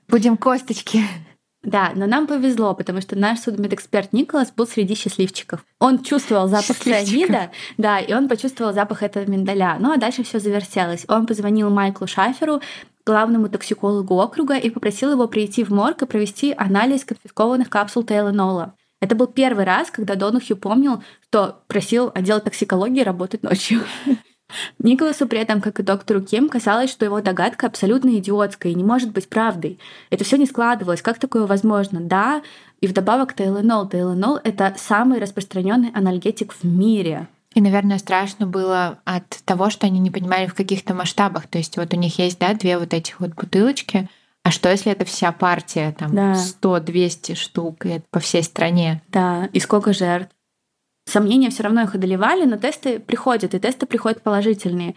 Будем косточки. Да, но нам повезло, потому что наш судмедэксперт Николас был среди счастливчиков. Он чувствовал запах цианида, да, и он почувствовал запах этого миндаля. Ну а дальше все завертелось. Он позвонил Майклу Шаферу, главному токсикологу округа, и попросил его прийти в морг и провести анализ конфискованных капсул Тейлонола. Это был первый раз, когда Донухью помнил, что просил отдел токсикологии работать ночью. Николасу при этом, как и доктору Ким, казалось, что его догадка абсолютно идиотская и не может быть правдой. Это все не складывалось. Как такое возможно? Да, и вдобавок Тейлонол. Тейлонол — это самый распространенный анальгетик в мире. И, наверное, страшно было от того, что они не понимали в каких-то масштабах. То есть вот у них есть, да, две вот этих вот бутылочки. А что, если это вся партия, там, Да. 100-200 штук, и это по всей стране? Да, и сколько жертв. Сомнения все равно их одолевали, но тесты приходят, и тесты приходят положительные.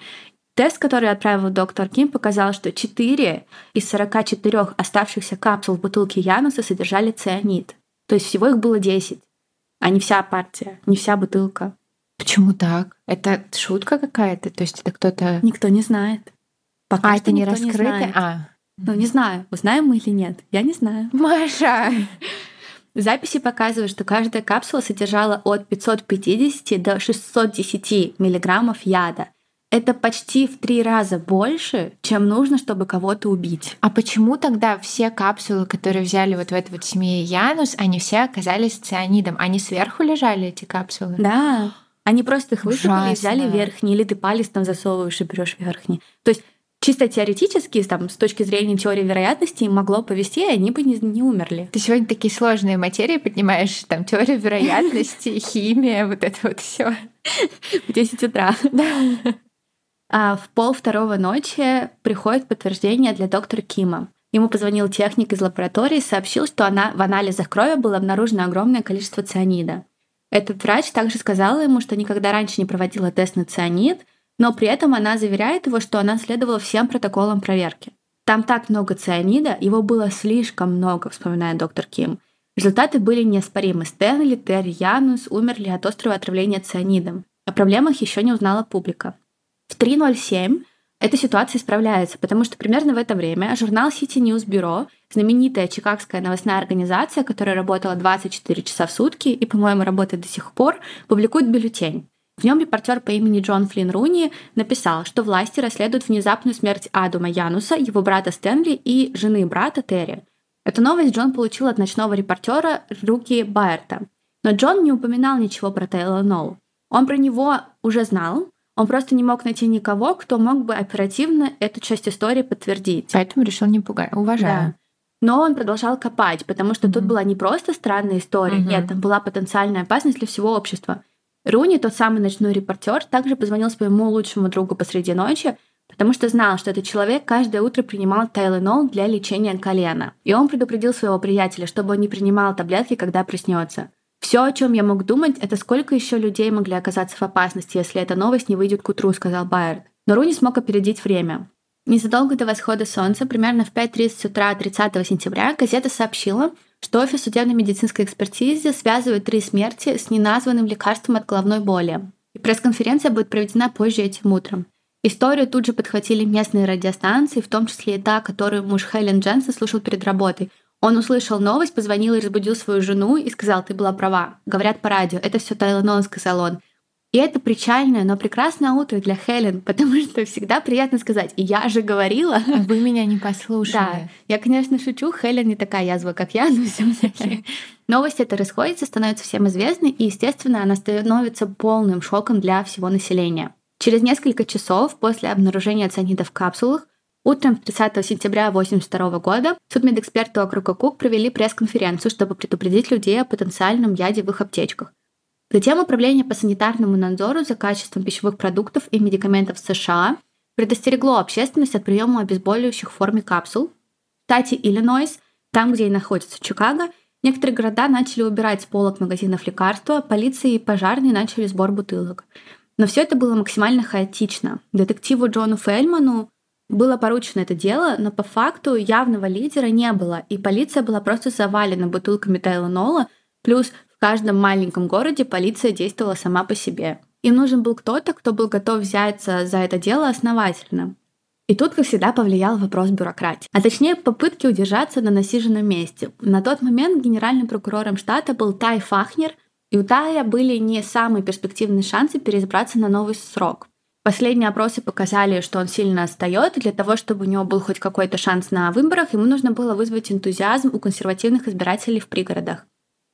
Тест, который отправил доктор Ким, показал, что 4 из 44 оставшихся капсул в бутылке Януса содержали цианид. То есть всего их было 10, а не вся партия, не вся бутылка. Почему так? Это шутка какая-то? То есть это кто-то... Никто не знает. Пока А, это не раскрыто? знает. а, Ну, не знаю, узнаем мы или нет. Я не знаю. Маша! Записи показывают, что каждая капсула содержала от 550 до 610 миллиграммов яда. Это почти в три раза больше, чем нужно, чтобы кого-то убить. А почему тогда все капсулы, которые взяли вот в этой вот семье Янус, они все оказались цианидом? Они сверху лежали, эти капсулы? Да. Они просто их высыпали и взяли верхний, или ты палец там засовываешь и берешь верхний. То есть чисто теоретически, там, с точки зрения теории вероятности, им могло повести, и они бы не, не умерли. Ты сегодня такие сложные материи поднимаешь, там теория вероятности, химия, вот это вот все. В 10 утра. А в пол второго ночи приходит подтверждение для доктора Кима. Ему позвонил техник из лаборатории и сообщил, что она, в анализах крови было обнаружено огромное количество цианида. Этот врач также сказала ему, что никогда раньше не проводила тест на цианид, но при этом она заверяет его, что она следовала всем протоколам проверки. Там так много цианида, его было слишком много, вспоминает доктор Ким. Результаты были неоспоримы. Стэнли, Терри, Янус умерли от острого отравления цианидом. О проблемах еще не узнала публика. В 3.07 эта ситуация исправляется, потому что примерно в это время журнал City News Bureau, знаменитая чикагская новостная организация, которая работала 24 часа в сутки и, по-моему, работает до сих пор, публикует бюллетень. В нем репортер по имени Джон Флинн Руни написал, что власти расследуют внезапную смерть Адума Януса, его брата Стэнли и жены брата Терри. Эту новость Джон получил от ночного репортера Руки Байерта. Но Джон не упоминал ничего про Тейлора Ноу. Он про него уже знал, он просто не мог найти никого, кто мог бы оперативно эту часть истории подтвердить. Поэтому решил не пугать. Уважаю. Да. Но он продолжал копать, потому что mm-hmm. тут была не просто странная история, mm-hmm. нет, там была потенциальная опасность для всего общества. Руни, тот самый ночной репортер, также позвонил своему лучшему другу посреди ночи, потому что знал, что этот человек каждое утро принимал Тайленол для лечения колена. И он предупредил своего приятеля, чтобы он не принимал таблетки, когда проснется. Все, о чем я мог думать, это сколько еще людей могли оказаться в опасности, если эта новость не выйдет к утру, сказал Байерд. Но Руни смог опередить время. Незадолго до восхода солнца, примерно в 5.30 утра 30 сентября, газета сообщила, что офис судебно-медицинской экспертизы связывает три смерти с неназванным лекарством от головной боли. И пресс-конференция будет проведена позже этим утром. Историю тут же подхватили местные радиостанции, в том числе и та, которую муж Хелен Дженсен слушал перед работой, он услышал новость, позвонил и разбудил свою жену и сказал, ты была права. Говорят по радио, это все Тайланон, сказал он. И это причальное, но прекрасное утро для Хелен, потому что всегда приятно сказать «я же говорила». Вы меня не послушали. Да, я, конечно, шучу, Хелен не такая язва, как я, но все таки Новость эта расходится, становится всем известной, и, естественно, она становится полным шоком для всего населения. Через несколько часов после обнаружения цианида в капсулах Утром 30 сентября 1982 года судмедэксперты округа Кук провели пресс-конференцию, чтобы предупредить людей о потенциальном яде в их аптечках. Затем Управление по санитарному надзору за качеством пищевых продуктов и медикаментов США предостерегло общественность от приема обезболивающих в форме капсул. В Иллинойс, там, где и находится Чикаго, некоторые города начали убирать с полок магазинов лекарства, полиция и пожарные начали сбор бутылок. Но все это было максимально хаотично. Детективу Джону Фельману было поручено это дело, но по факту явного лидера не было, и полиция была просто завалена бутылками Тайлонола, плюс каждом маленьком городе полиция действовала сама по себе. Им нужен был кто-то, кто был готов взяться за это дело основательно. И тут, как всегда, повлиял вопрос бюрократии, а точнее попытки удержаться на насиженном месте. На тот момент генеральным прокурором штата был Тай Фахнер, и у Тая были не самые перспективные шансы переизбраться на новый срок. Последние опросы показали, что он сильно отстает, и для того, чтобы у него был хоть какой-то шанс на выборах, ему нужно было вызвать энтузиазм у консервативных избирателей в пригородах.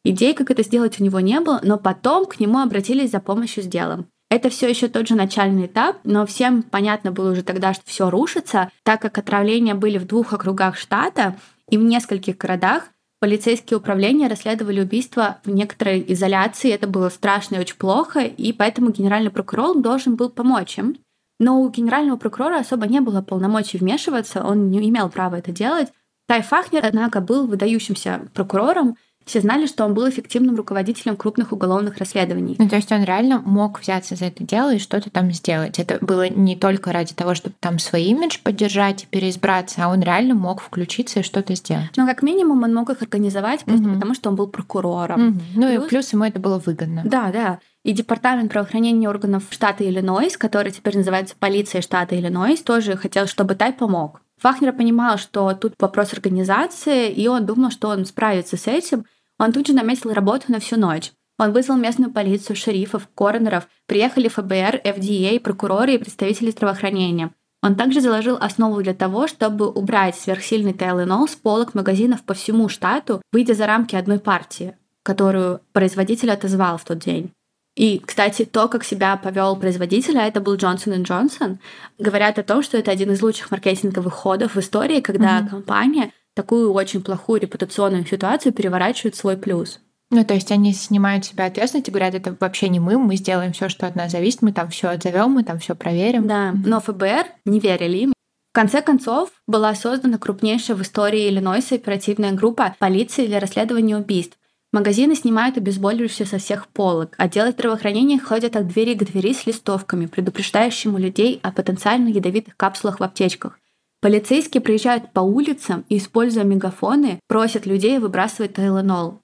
Идей, как это сделать, у него не было, но потом к нему обратились за помощью с делом. Это все еще тот же начальный этап, но всем понятно было уже тогда, что все рушится, так как отравления были в двух округах штата и в нескольких городах, полицейские управления расследовали убийство в некоторой изоляции. Это было страшно и очень плохо, и поэтому генеральный прокурор должен был помочь им. Но у генерального прокурора особо не было полномочий вмешиваться, он не имел права это делать. Тай Фахнер, однако, был выдающимся прокурором, все знали, что он был эффективным руководителем крупных уголовных расследований. Ну, то есть он реально мог взяться за это дело и что-то там сделать. Это было не только ради того, чтобы там свой имидж поддержать и переизбраться, а он реально мог включиться и что-то сделать. Ну, как минимум, он мог их организовать просто угу. потому, что он был прокурором. Угу. Ну плюс... и плюс ему это было выгодно. Да, да. И Департамент правоохранения органов штата Иллинойс, который теперь называется полиция штата Иллинойс, тоже хотел, чтобы Тай помог. Фахнер понимал, что тут вопрос организации, и он думал, что он справится с этим, он тут же наметил работу на всю ночь. Он вызвал местную полицию, шерифов, коронеров, приехали ФБР, FDA, прокуроры и представители здравоохранения. Он также заложил основу для того, чтобы убрать сверхсильный Tylenol с полок магазинов по всему штату, выйдя за рамки одной партии, которую производитель отозвал в тот день. И, кстати, то, как себя повел производитель, а это был Johnson Johnson, говорят о том, что это один из лучших маркетинговых ходов в истории, когда mm-hmm. компания такую очень плохую репутационную ситуацию переворачивают в свой плюс. Ну, то есть они снимают себя ответственность и говорят, это вообще не мы, мы сделаем все, что от нас зависит, мы там все отзовем, мы там все проверим. Да, но ФБР не верили им. В конце концов, была создана крупнейшая в истории Иллинойса оперативная группа полиции для расследования убийств. Магазины снимают обезболивающие со всех полок. Отделы здравоохранения ходят от двери к двери с листовками, предупреждающими людей о потенциально ядовитых капсулах в аптечках. Полицейские приезжают по улицам и, используя мегафоны, просят людей выбрасывать тайланол.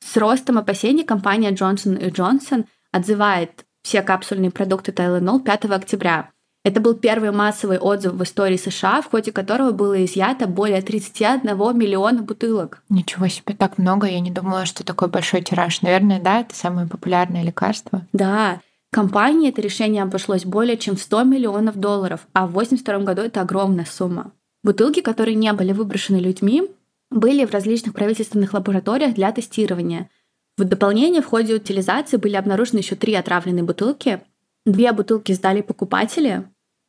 С ростом опасений компания Johnson Johnson отзывает все капсульные продукты Tylenol 5 октября. Это был первый массовый отзыв в истории США, в ходе которого было изъято более 31 миллиона бутылок. Ничего себе, так много. Я не думала, что такой большой тираж. Наверное, да, это самое популярное лекарство. Да. Компании это решение обошлось более чем в 100 миллионов долларов, а в 1982 году это огромная сумма. Бутылки, которые не были выброшены людьми, были в различных правительственных лабораториях для тестирования. В дополнение в ходе утилизации были обнаружены еще три отравленные бутылки. Две бутылки сдали покупатели,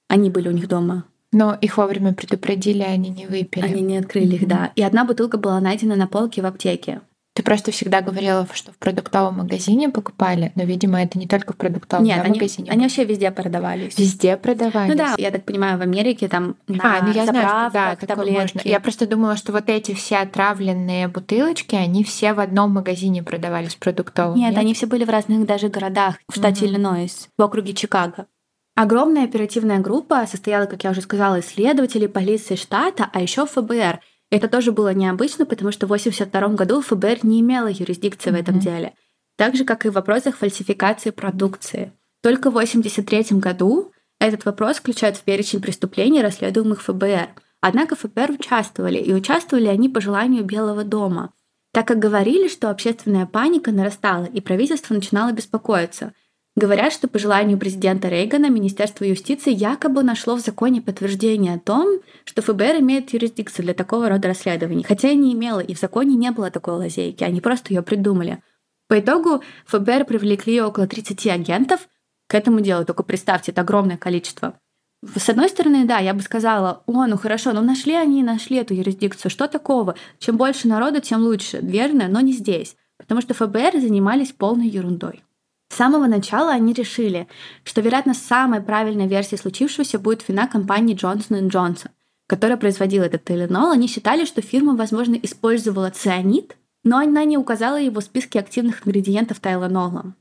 они были у них дома. Но их вовремя предупредили, они не выпили. Они не открыли mm-hmm. их, да. И одна бутылка была найдена на полке в аптеке. Ты просто всегда говорила, что в продуктовом магазине покупали, но, видимо, это не только в продуктовом Нет, да, они, магазине. они вообще везде продавались. Везде продавались? Ну да, я так понимаю, в Америке там на а, ну я знаю, что, да, таблетки. Можно. Я просто думала, что вот эти все отравленные бутылочки, они все в одном магазине продавались продуктовом. Нет, Нет? они все были в разных даже городах, в штате угу. Иллинойс, в округе Чикаго. Огромная оперативная группа состояла, как я уже сказала, исследователей полиции штата, а еще ФБР — это тоже было необычно, потому что в 1982 году ФБР не имело юрисдикции mm-hmm. в этом деле, так же, как и в вопросах фальсификации продукции. Только в 1983 году этот вопрос включают в перечень преступлений, расследуемых ФБР. Однако ФБР участвовали, и участвовали они по желанию Белого дома, так как говорили, что общественная паника нарастала, и правительство начинало беспокоиться – Говорят, что по желанию президента Рейгана Министерство юстиции якобы нашло в законе подтверждение о том, что ФБР имеет юрисдикцию для такого рода расследований, хотя и не имело, и в законе не было такой лазейки, они просто ее придумали. По итогу ФБР привлекли около 30 агентов к этому делу, только представьте, это огромное количество. С одной стороны, да, я бы сказала, о, ну хорошо, ну нашли они, нашли эту юрисдикцию, что такого? Чем больше народу, тем лучше, верно, но не здесь, потому что ФБР занимались полной ерундой. С самого начала они решили, что, вероятно, самой правильной версией случившегося будет вина компании Johnson Johnson, которая производила этот Теленол. Они считали, что фирма, возможно, использовала цианид, но она не указала его в списке активных ингредиентов Тайленола.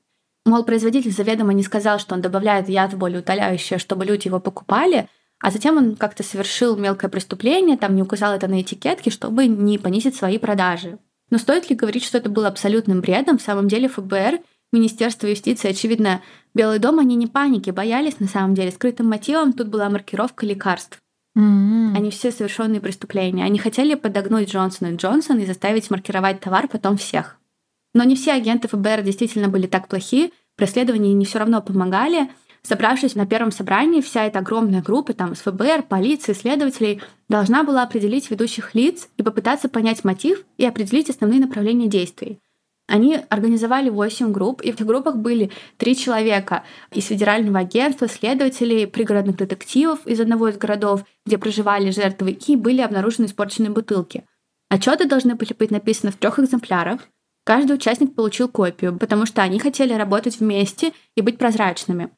Мол, производитель заведомо не сказал, что он добавляет яд в болеутоляющее, чтобы люди его покупали, а затем он как-то совершил мелкое преступление, там не указал это на этикетке, чтобы не понизить свои продажи. Но стоит ли говорить, что это было абсолютным бредом? В самом деле ФБР Министерство юстиции, очевидно, Белый дом, они не паники, боялись на самом деле. Скрытым мотивом тут была маркировка лекарств. Mm-hmm. Они все совершенные преступления. Они хотели подогнуть Джонсон и Джонсон и заставить маркировать товар потом всех. Но не все агенты ФБР действительно были так плохи, преследования не все равно помогали. Собравшись на первом собрании, вся эта огромная группа там из ФБР, полиции, следователей должна была определить ведущих лиц и попытаться понять мотив и определить основные направления действий. Они организовали 8 групп, и в этих группах были три человека из федерального агентства, следователей, пригородных детективов из одного из городов, где проживали жертвы, и были обнаружены испорченные бутылки. Отчеты должны были быть написаны в трех экземплярах. Каждый участник получил копию, потому что они хотели работать вместе и быть прозрачными.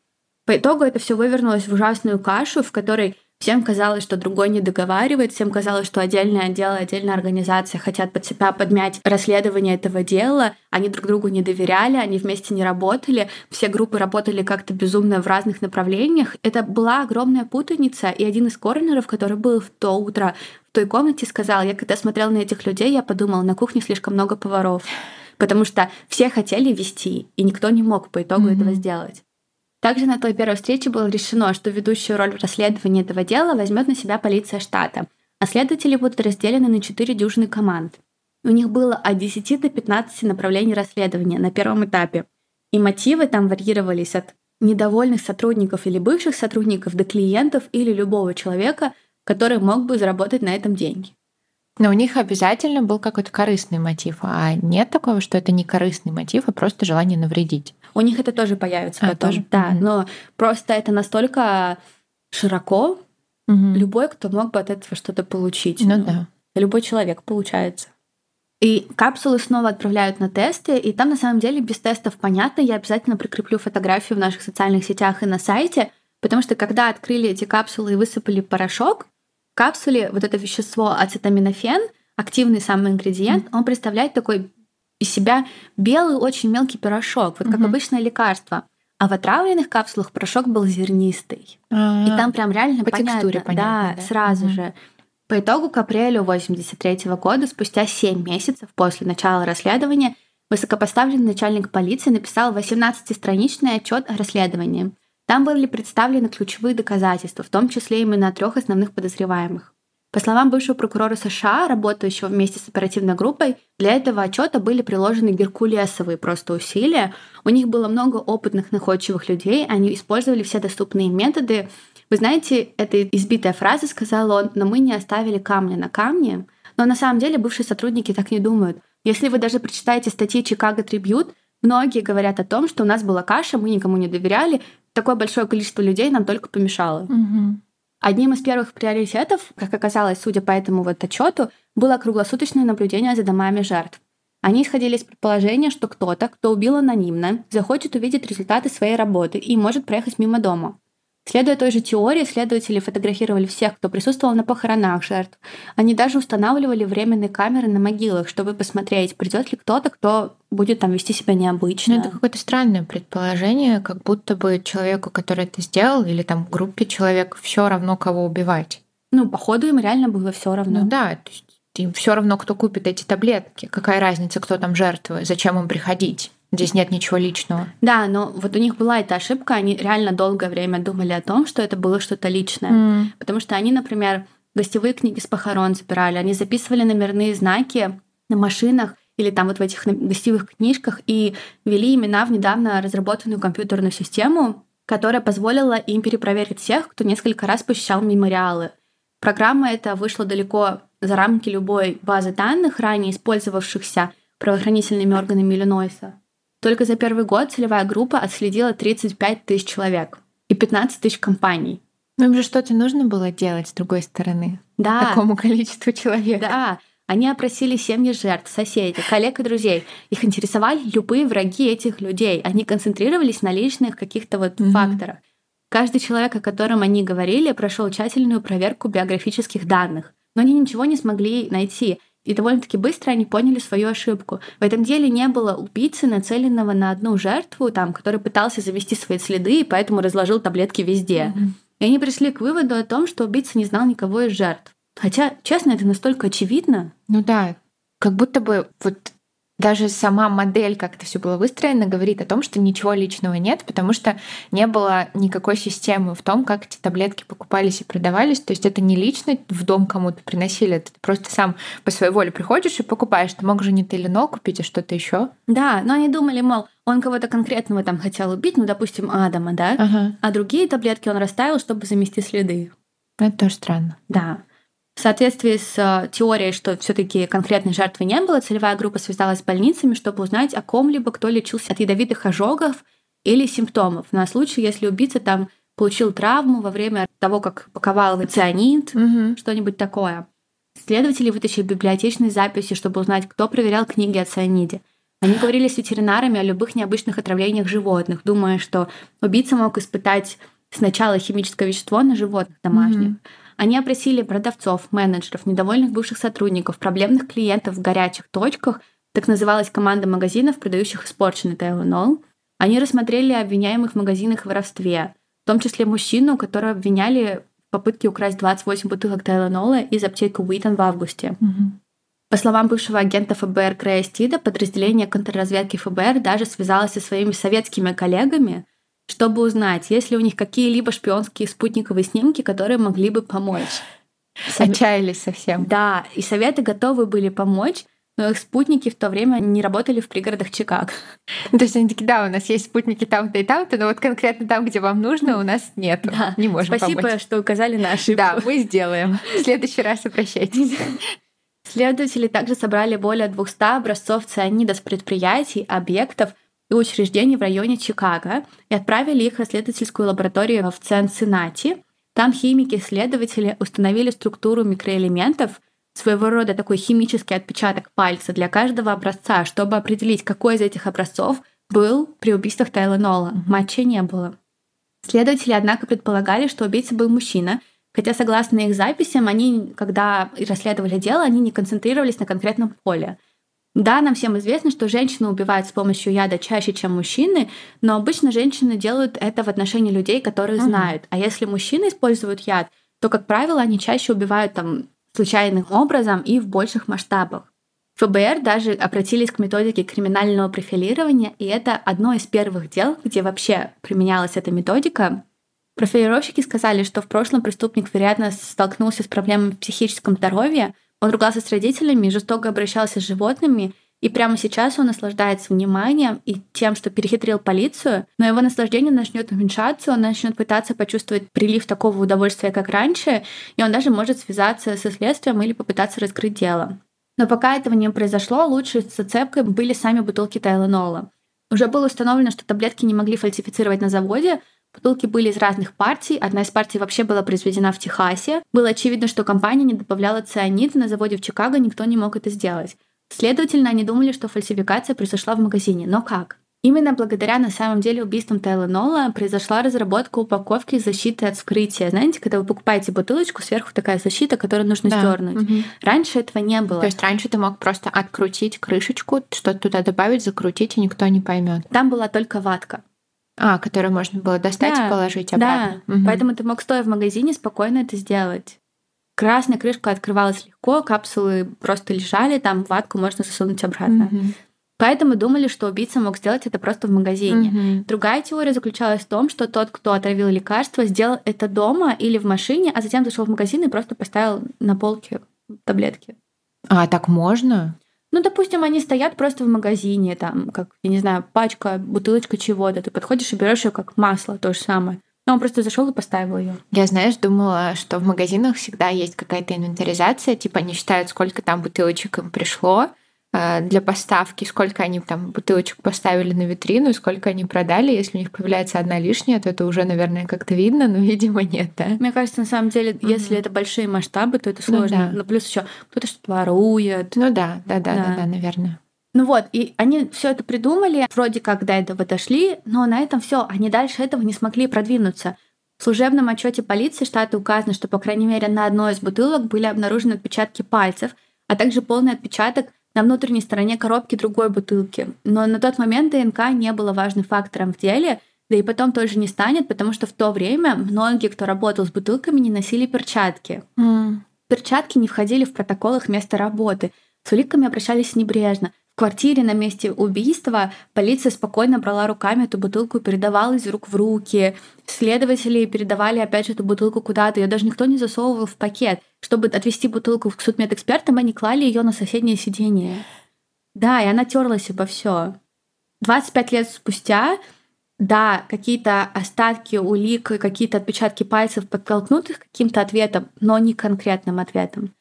По итогу это все вывернулось в ужасную кашу, в которой Всем казалось, что другой не договаривает, всем казалось, что отдельное отдел и отдельная организация хотят под себя подмять расследование этого дела, они друг другу не доверяли, они вместе не работали, все группы работали как-то безумно в разных направлениях. Это была огромная путаница, и один из коронеров, который был в то утро в той комнате, сказал, я когда смотрел на этих людей, я подумал, на кухне слишком много поваров, потому что все хотели вести, и никто не мог по итогу mm-hmm. этого сделать. Также на той первой встрече было решено, что ведущую роль в расследовании этого дела возьмет на себя полиция штата, а следователи будут разделены на четыре дюжины команд. У них было от 10 до 15 направлений расследования на первом этапе. И мотивы там варьировались от недовольных сотрудников или бывших сотрудников до клиентов или любого человека, который мог бы заработать на этом деньги. Но у них обязательно был какой-то корыстный мотив, а нет такого, что это не корыстный мотив, а просто желание навредить. У них это тоже появится а, потом. Тоже? Да, mm-hmm. но просто это настолько широко, mm-hmm. любой, кто мог бы от этого что-то получить. Ну, ну да. Любой человек получается. И капсулы снова отправляют на тесты, и там на самом деле без тестов понятно. Я обязательно прикреплю фотографию в наших социальных сетях и на сайте, потому что когда открыли эти капсулы и высыпали порошок, в капсуле вот это вещество ацетаминофен, активный самый ингредиент, mm. он представляет такой из себя белый очень мелкий порошок, вот как Мгм. обычное лекарство. А в отравленных капсулах порошок был зернистый. И А, там прям реально по понятно. текстуре понятно, да, да? сразу Мгм. же. По итогу, к апрелю 83 года, спустя 7 месяцев после начала расследования, высокопоставленный начальник полиции написал 18-страничный отчет о расследовании. Там были представлены ключевые доказательства, в том числе именно трех основных подозреваемых. По словам бывшего прокурора США, работающего вместе с оперативной группой, для этого отчета были приложены геркулесовые просто усилия. У них было много опытных, находчивых людей, они использовали все доступные методы. Вы знаете, это избитая фраза, сказал он, но мы не оставили камня на камне. Но на самом деле бывшие сотрудники так не думают. Если вы даже прочитаете статьи Chicago Tribute, многие говорят о том, что у нас была каша, мы никому не доверяли, такое большое количество людей нам только помешало. Мгм. Одним из первых приоритетов, как оказалось, судя по этому вот отчету, было круглосуточное наблюдение за домами жертв. Они исходили из предположения, что кто-то, кто убил анонимно, захочет увидеть результаты своей работы и может проехать мимо дома. Следуя той же теории, следователи фотографировали всех, кто присутствовал на похоронах жертв. Они даже устанавливали временные камеры на могилах, чтобы посмотреть, придет ли кто-то, кто будет там вести себя необычно. Ну, это какое-то странное предположение, как будто бы человеку, который это сделал, или там группе человек, все равно кого убивать. Ну, походу, им реально было все равно. Ну да, то есть им все равно, кто купит эти таблетки. Какая разница, кто там жертва, зачем им приходить? Здесь нет ничего личного. Да, но вот у них была эта ошибка, они реально долгое время думали о том, что это было что-то личное. М. Потому что они, например, гостевые книги с похорон забирали, они записывали номерные знаки на машинах или там вот в этих гостевых книжках и ввели имена в недавно разработанную компьютерную систему, которая позволила им перепроверить всех, кто несколько раз посещал мемориалы. Программа эта вышла далеко за рамки любой базы данных, ранее использовавшихся правоохранительными органами Иллинойса. Только за первый год целевая группа отследила 35 тысяч человек и 15 тысяч компаний. Ну, им же что-то нужно было делать с другой стороны. Да, Такому количеству человек. да. Они опросили семьи жертв, соседей, коллег и друзей. Их интересовали любые враги этих людей. Они концентрировались на личных каких-то вот Мгм. факторах. Каждый человек, о котором они говорили, прошел тщательную проверку биографических данных. Но они ничего не смогли найти. И довольно-таки быстро они поняли свою ошибку. В этом деле не было убийцы, нацеленного на одну жертву, там, который пытался завести свои следы и поэтому разложил таблетки везде. Мгм. И они пришли к выводу о том, что убийца не знал никого из жертв. Хотя, честно, это настолько очевидно. Ну да, как будто бы вот даже сама модель, как это все было выстроено, говорит о том, что ничего личного нет, потому что не было никакой системы в том, как эти таблетки покупались и продавались. То есть это не лично в дом кому-то приносили, ты просто сам по своей воле приходишь и покупаешь. Ты мог же не Теленол купить, а что-то еще. Да, но они думали, мол, он кого-то конкретного там хотел убить, ну, допустим, Адама, да? Ага. А другие таблетки он расставил, чтобы замести следы. Это тоже странно. Да. В соответствии с э, теорией, что все таки конкретной жертвы не было, целевая группа связалась с больницами, чтобы узнать о ком-либо, кто лечился от ядовитых ожогов или симптомов, на случай, если убийца там получил травму во время того, как паковал цианид, Мгм. что-нибудь такое. Следователи вытащили библиотечные записи, чтобы узнать, кто проверял книги о цианиде. Они говорили с ветеринарами о любых необычных отравлениях животных, думая, что убийца мог испытать сначала химическое вещество на животных домашних. Мгм. Они опросили продавцов, менеджеров, недовольных бывших сотрудников, проблемных клиентов в горячих точках, так называлась команда магазинов, продающих испорченный Тайлонол. Они рассмотрели обвиняемых в магазинах в воровстве, в том числе мужчину, которого обвиняли в попытке украсть 28 бутылок Тайлонола из аптеки Уитон в августе. Мгм. По словам бывшего агента ФБР Крея Стида, подразделение контрразведки ФБР даже связалось со своими советскими коллегами, чтобы узнать, есть ли у них какие-либо шпионские спутниковые снимки, которые могли бы помочь. Отчаялись совсем. Да, и советы готовы были помочь, но их спутники в то время не работали в пригородах Чикаго. Ну, То есть они такие, да, у нас есть спутники там-то и там-то, но вот конкретно там, где вам нужно, у нас нет. Да. Не можем Спасибо, помочь. что указали на ошибку. Да, мы сделаем. В следующий раз обращайтесь. Следователи также собрали более 200 образцов цианида с предприятий, объектов и учреждений в районе Чикаго и отправили их в исследовательскую лабораторию в Цинциннати. Там химики-исследователи установили структуру микроэлементов, своего рода такой химический отпечаток пальца для каждого образца, чтобы определить, какой из этих образцов был при убийствах Тайленола. Матча не было. Следователи, однако, предполагали, что убийца был мужчина, хотя, согласно их записям, они, когда расследовали дело, они не концентрировались на конкретном поле. Да, нам всем известно, что женщины убивают с помощью яда чаще, чем мужчины, но обычно женщины делают это в отношении людей, которые угу. знают. А если мужчины используют яд, то, как правило, они чаще убивают там случайным образом и в больших масштабах. ФБР даже обратились к методике криминального профилирования, и это одно из первых дел, где вообще применялась эта методика. Профилировщики сказали, что в прошлом преступник, вероятно, столкнулся с проблемами в психическом здоровье, он ругался с родителями, жестоко обращался с животными, и прямо сейчас он наслаждается вниманием и тем, что перехитрил полицию, но его наслаждение начнет уменьшаться, он начнет пытаться почувствовать прилив такого удовольствия, как раньше, и он даже может связаться со следствием или попытаться раскрыть дело. Но пока этого не произошло, лучшей зацепкой были сами бутылки Тайленола. Уже было установлено, что таблетки не могли фальсифицировать на заводе, Бутылки были из разных партий. Одна из партий вообще была произведена в Техасе. Было очевидно, что компания не добавляла цианид, на заводе в Чикаго никто не мог это сделать. Следовательно, они думали, что фальсификация произошла в магазине. Но как? Именно благодаря на самом деле убийствам Тайленола произошла разработка упаковки защиты от вскрытия. Знаете, когда вы покупаете бутылочку, сверху такая защита, которую нужно да. сдернуть. Угу. Раньше этого не было. То есть раньше ты мог просто открутить крышечку, что-то туда добавить, закрутить, и никто не поймет. Там была только ватка. А, которую можно было достать да, и положить обратно. Да, угу. поэтому ты мог, стоя в магазине, спокойно это сделать. Красная крышка открывалась легко, капсулы просто лежали, там ватку можно засунуть обратно. Угу. Поэтому думали, что убийца мог сделать это просто в магазине. Угу. Другая теория заключалась в том, что тот, кто отравил лекарство, сделал это дома или в машине, а затем зашел в магазин и просто поставил на полке таблетки. А, так можно? Ну, допустим, они стоят просто в магазине, там, как, я не знаю, пачка, бутылочка чего-то. Ты подходишь и берешь ее как масло, то же самое. Но он просто зашел и поставил ее. Я, знаешь, думала, что в магазинах всегда есть какая-то инвентаризация, типа они считают, сколько там бутылочек им пришло, для поставки, сколько они там бутылочек поставили на витрину, сколько они продали. Если у них появляется одна лишняя, то это уже, наверное, как-то видно, но, видимо, нет, да? Мне кажется, на самом деле, mm-hmm. если это большие масштабы, то это ну сложно. Ну, да. Но плюс еще кто-то что-то ворует. Ну да, да, да, да, да, да наверное. Ну вот, и они все это придумали, вроде как до этого дошли, но на этом все, они дальше этого не смогли продвинуться. В служебном отчете полиции штата указано, что, по крайней мере, на одной из бутылок были обнаружены отпечатки пальцев, а также полный отпечаток на внутренней стороне коробки другой бутылки. Но на тот момент ДНК не было важным фактором в деле, да и потом тоже не станет, потому что в то время многие, кто работал с бутылками, не носили перчатки. Mm. Перчатки не входили в протоколах места работы. С уликами обращались небрежно квартире на месте убийства полиция спокойно брала руками эту бутылку и передавала из рук в руки. Следователи передавали опять же эту бутылку куда-то. Ее даже никто не засовывал в пакет. Чтобы отвезти бутылку к судмедэкспертам, они клали ее на соседнее сиденье. Да, и она терлась обо все. 25 лет спустя, да, какие-то остатки улик, какие-то отпечатки пальцев подтолкнут их каким-то ответом, но не конкретным ответом.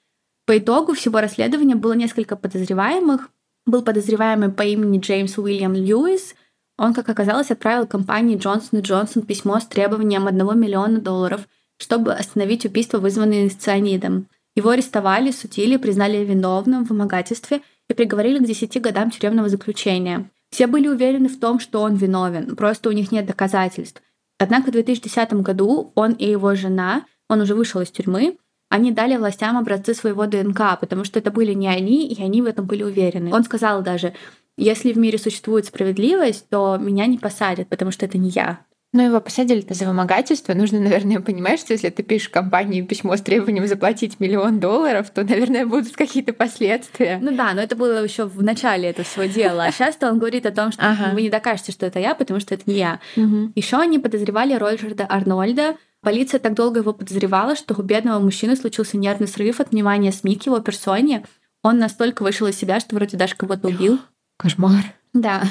По итогу всего расследования было несколько подозреваемых, был подозреваемый по имени Джеймс Уильям Льюис. Он, как оказалось, отправил компании Джонсон Джонсон письмо с требованием 1 миллиона долларов, чтобы остановить убийство, вызванное цианидом. Его арестовали, судили, признали виновным в вымогательстве и приговорили к 10 годам тюремного заключения. Все были уверены в том, что он виновен, просто у них нет доказательств. Однако в 2010 году он и его жена, он уже вышел из тюрьмы, они дали властям образцы своего ДНК, потому что это были не они, и они в этом были уверены. Он сказал даже, если в мире существует справедливость, то меня не посадят, потому что это не я. Ну, его посадили-то за вымогательство. Нужно, наверное, понимать, что если ты пишешь компании письмо с требованием заплатить миллион долларов, то, наверное, будут какие-то последствия. Ну да, но это было еще в начале этого всего дела. А сейчас он говорит о том, что ага. вы не докажете, что это я, потому что это не я. Угу. Еще они подозревали Роджерда Арнольда, Полиция так долго его подозревала, что у бедного мужчины случился нервный срыв от внимания СМИ к его персоне. Он настолько вышел из себя, что вроде даже кого-то убил. Кошмар. Да.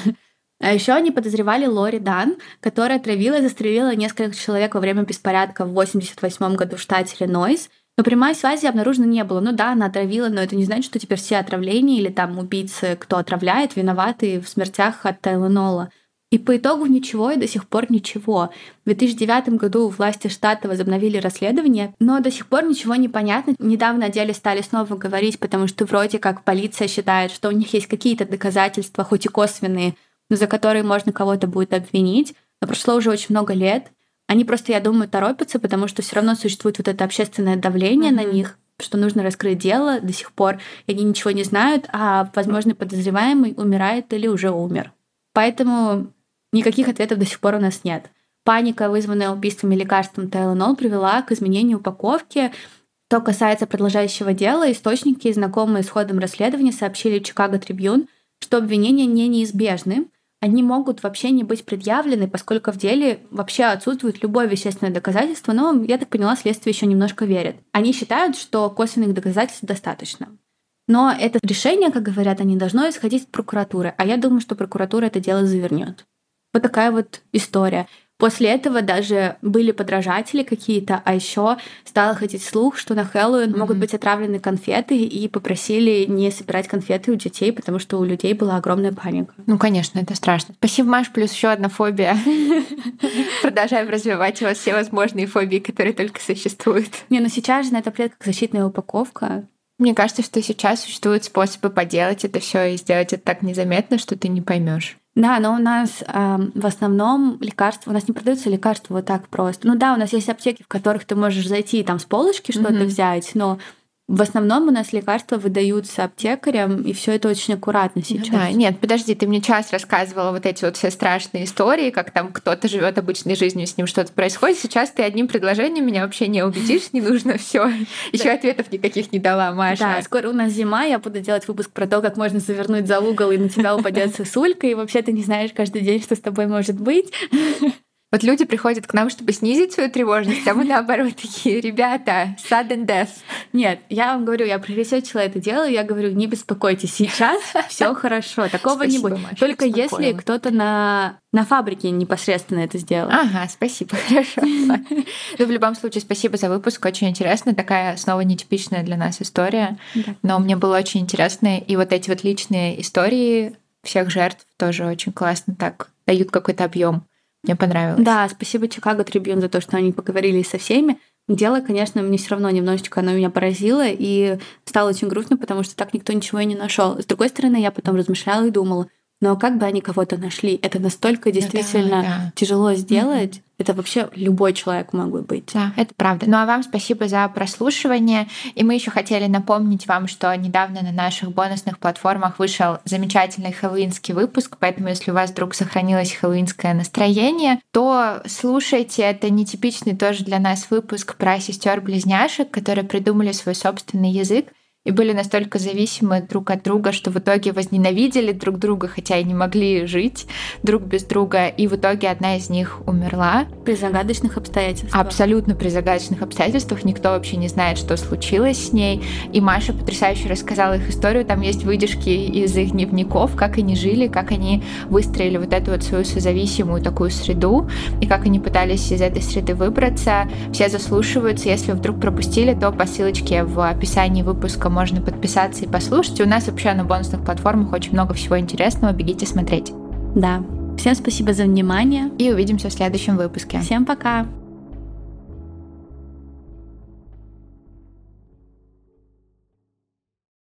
А еще они подозревали Лори Дан, которая отравила и застрелила нескольких человек во время беспорядка в 88 году в штате Иллинойс. Но прямой связи обнаружено не было. Ну да, она отравила, но это не значит, что теперь все отравления или там убийцы, кто отравляет, виноваты в смертях от Тайленола. И по итогу ничего и до сих пор ничего. В 2009 году власти штата возобновили расследование, но до сих пор ничего не понятно. Недавно о деле стали снова говорить, потому что вроде как полиция считает, что у них есть какие-то доказательства, хоть и косвенные, но за которые можно кого-то будет обвинить. Но прошло уже очень много лет. Они просто, я думаю, торопятся, потому что все равно существует вот это общественное давление mm-hmm. на них. что нужно раскрыть дело до сих пор, и они ничего не знают, а возможный подозреваемый умирает или уже умер. Поэтому никаких ответов до сих пор у нас нет. Паника, вызванная убийствами лекарством Тайланол, привела к изменению упаковки. Что касается продолжающего дела, источники, знакомые с ходом расследования, сообщили Чикаго Трибюн, что обвинения не неизбежны, они могут вообще не быть предъявлены, поскольку в деле вообще отсутствует любое вещественное доказательство, но, я так поняла, следствие еще немножко верит. Они считают, что косвенных доказательств достаточно. Но это решение, как говорят они, должно исходить от прокуратуры, а я думаю, что прокуратура это дело завернет. Вот такая вот история. После этого даже были подражатели какие-то, а еще стало ходить слух, что на Хэллоуин mm-hmm. могут быть отравлены конфеты, и попросили не собирать конфеты у детей, потому что у людей была огромная паника. Ну, конечно, это страшно. Спасибо, Маш, плюс еще одна фобия. Продолжаем развивать у вас все возможные фобии, которые только существуют. Не, ну сейчас же на таблетках защитная упаковка. Мне кажется, что сейчас существуют способы поделать это все и сделать это так незаметно, что ты не поймешь. Да, но у нас э, в основном лекарства, у нас не продаются лекарства вот так просто. Ну да, у нас есть аптеки, в которых ты можешь зайти там с полочки что-то mm-hmm. взять, но в основном у нас лекарства выдаются аптекарям, и все это очень аккуратно сейчас. Да, нет, подожди, ты мне час рассказывала вот эти вот все страшные истории, как там кто-то живет обычной жизнью, с ним что-то происходит. Сейчас ты одним предложением меня вообще не убедишь, не нужно все. Еще ответов никаких не дала, Маша. Да, скоро у нас зима, я буду делать выпуск про то, как можно завернуть за угол, и на тебя упадет сосулька, и вообще ты не знаешь каждый день, что с тобой может быть. Вот люди приходят к нам, чтобы снизить свою тревожность, а мы наоборот такие, ребята, sudden death. Нет, я вам говорю, я проресечила это дело, я говорю, не беспокойтесь, сейчас все хорошо, такого не будет. Только если кто-то на на фабрике непосредственно это сделал. Ага, спасибо, хорошо. Ну, в любом случае, спасибо за выпуск, очень интересно. Такая снова нетипичная для нас история, но мне было очень интересно. И вот эти вот личные истории всех жертв тоже очень классно так дают какой-то объем. Мне понравилось. Да, спасибо Чикаго Трибюн за то, что они поговорили со всеми. Дело, конечно, мне все равно немножечко оно меня поразило и стало очень грустно, потому что так никто ничего и не нашел. С другой стороны, я потом размышляла и думала, но как бы они кого-то нашли? Это настолько действительно да, да. тяжело сделать. Mm-hmm. Это вообще любой человек мог бы быть. Да, это правда. Ну а вам спасибо за прослушивание. И мы еще хотели напомнить вам, что недавно на наших бонусных платформах вышел замечательный хэллоуинский выпуск. Поэтому, если у вас вдруг сохранилось хэллоуинское настроение, то слушайте. Это нетипичный тоже для нас выпуск про сестер близняшек которые придумали свой собственный язык и были настолько зависимы друг от друга, что в итоге возненавидели друг друга, хотя и не могли жить друг без друга. И в итоге одна из них умерла. При загадочных обстоятельствах. Абсолютно при загадочных обстоятельствах. Никто вообще не знает, что случилось с ней. И Маша потрясающе рассказала их историю. Там есть выдержки из их дневников, как они жили, как они выстроили вот эту вот свою созависимую такую среду, и как они пытались из этой среды выбраться. Все заслушиваются. Если вдруг пропустили, то по ссылочке в описании выпуска можно подписаться и послушать. И у нас вообще на бонусных платформах очень много всего интересного. Бегите смотреть. Да. Всем спасибо за внимание. И увидимся в следующем выпуске. Всем пока.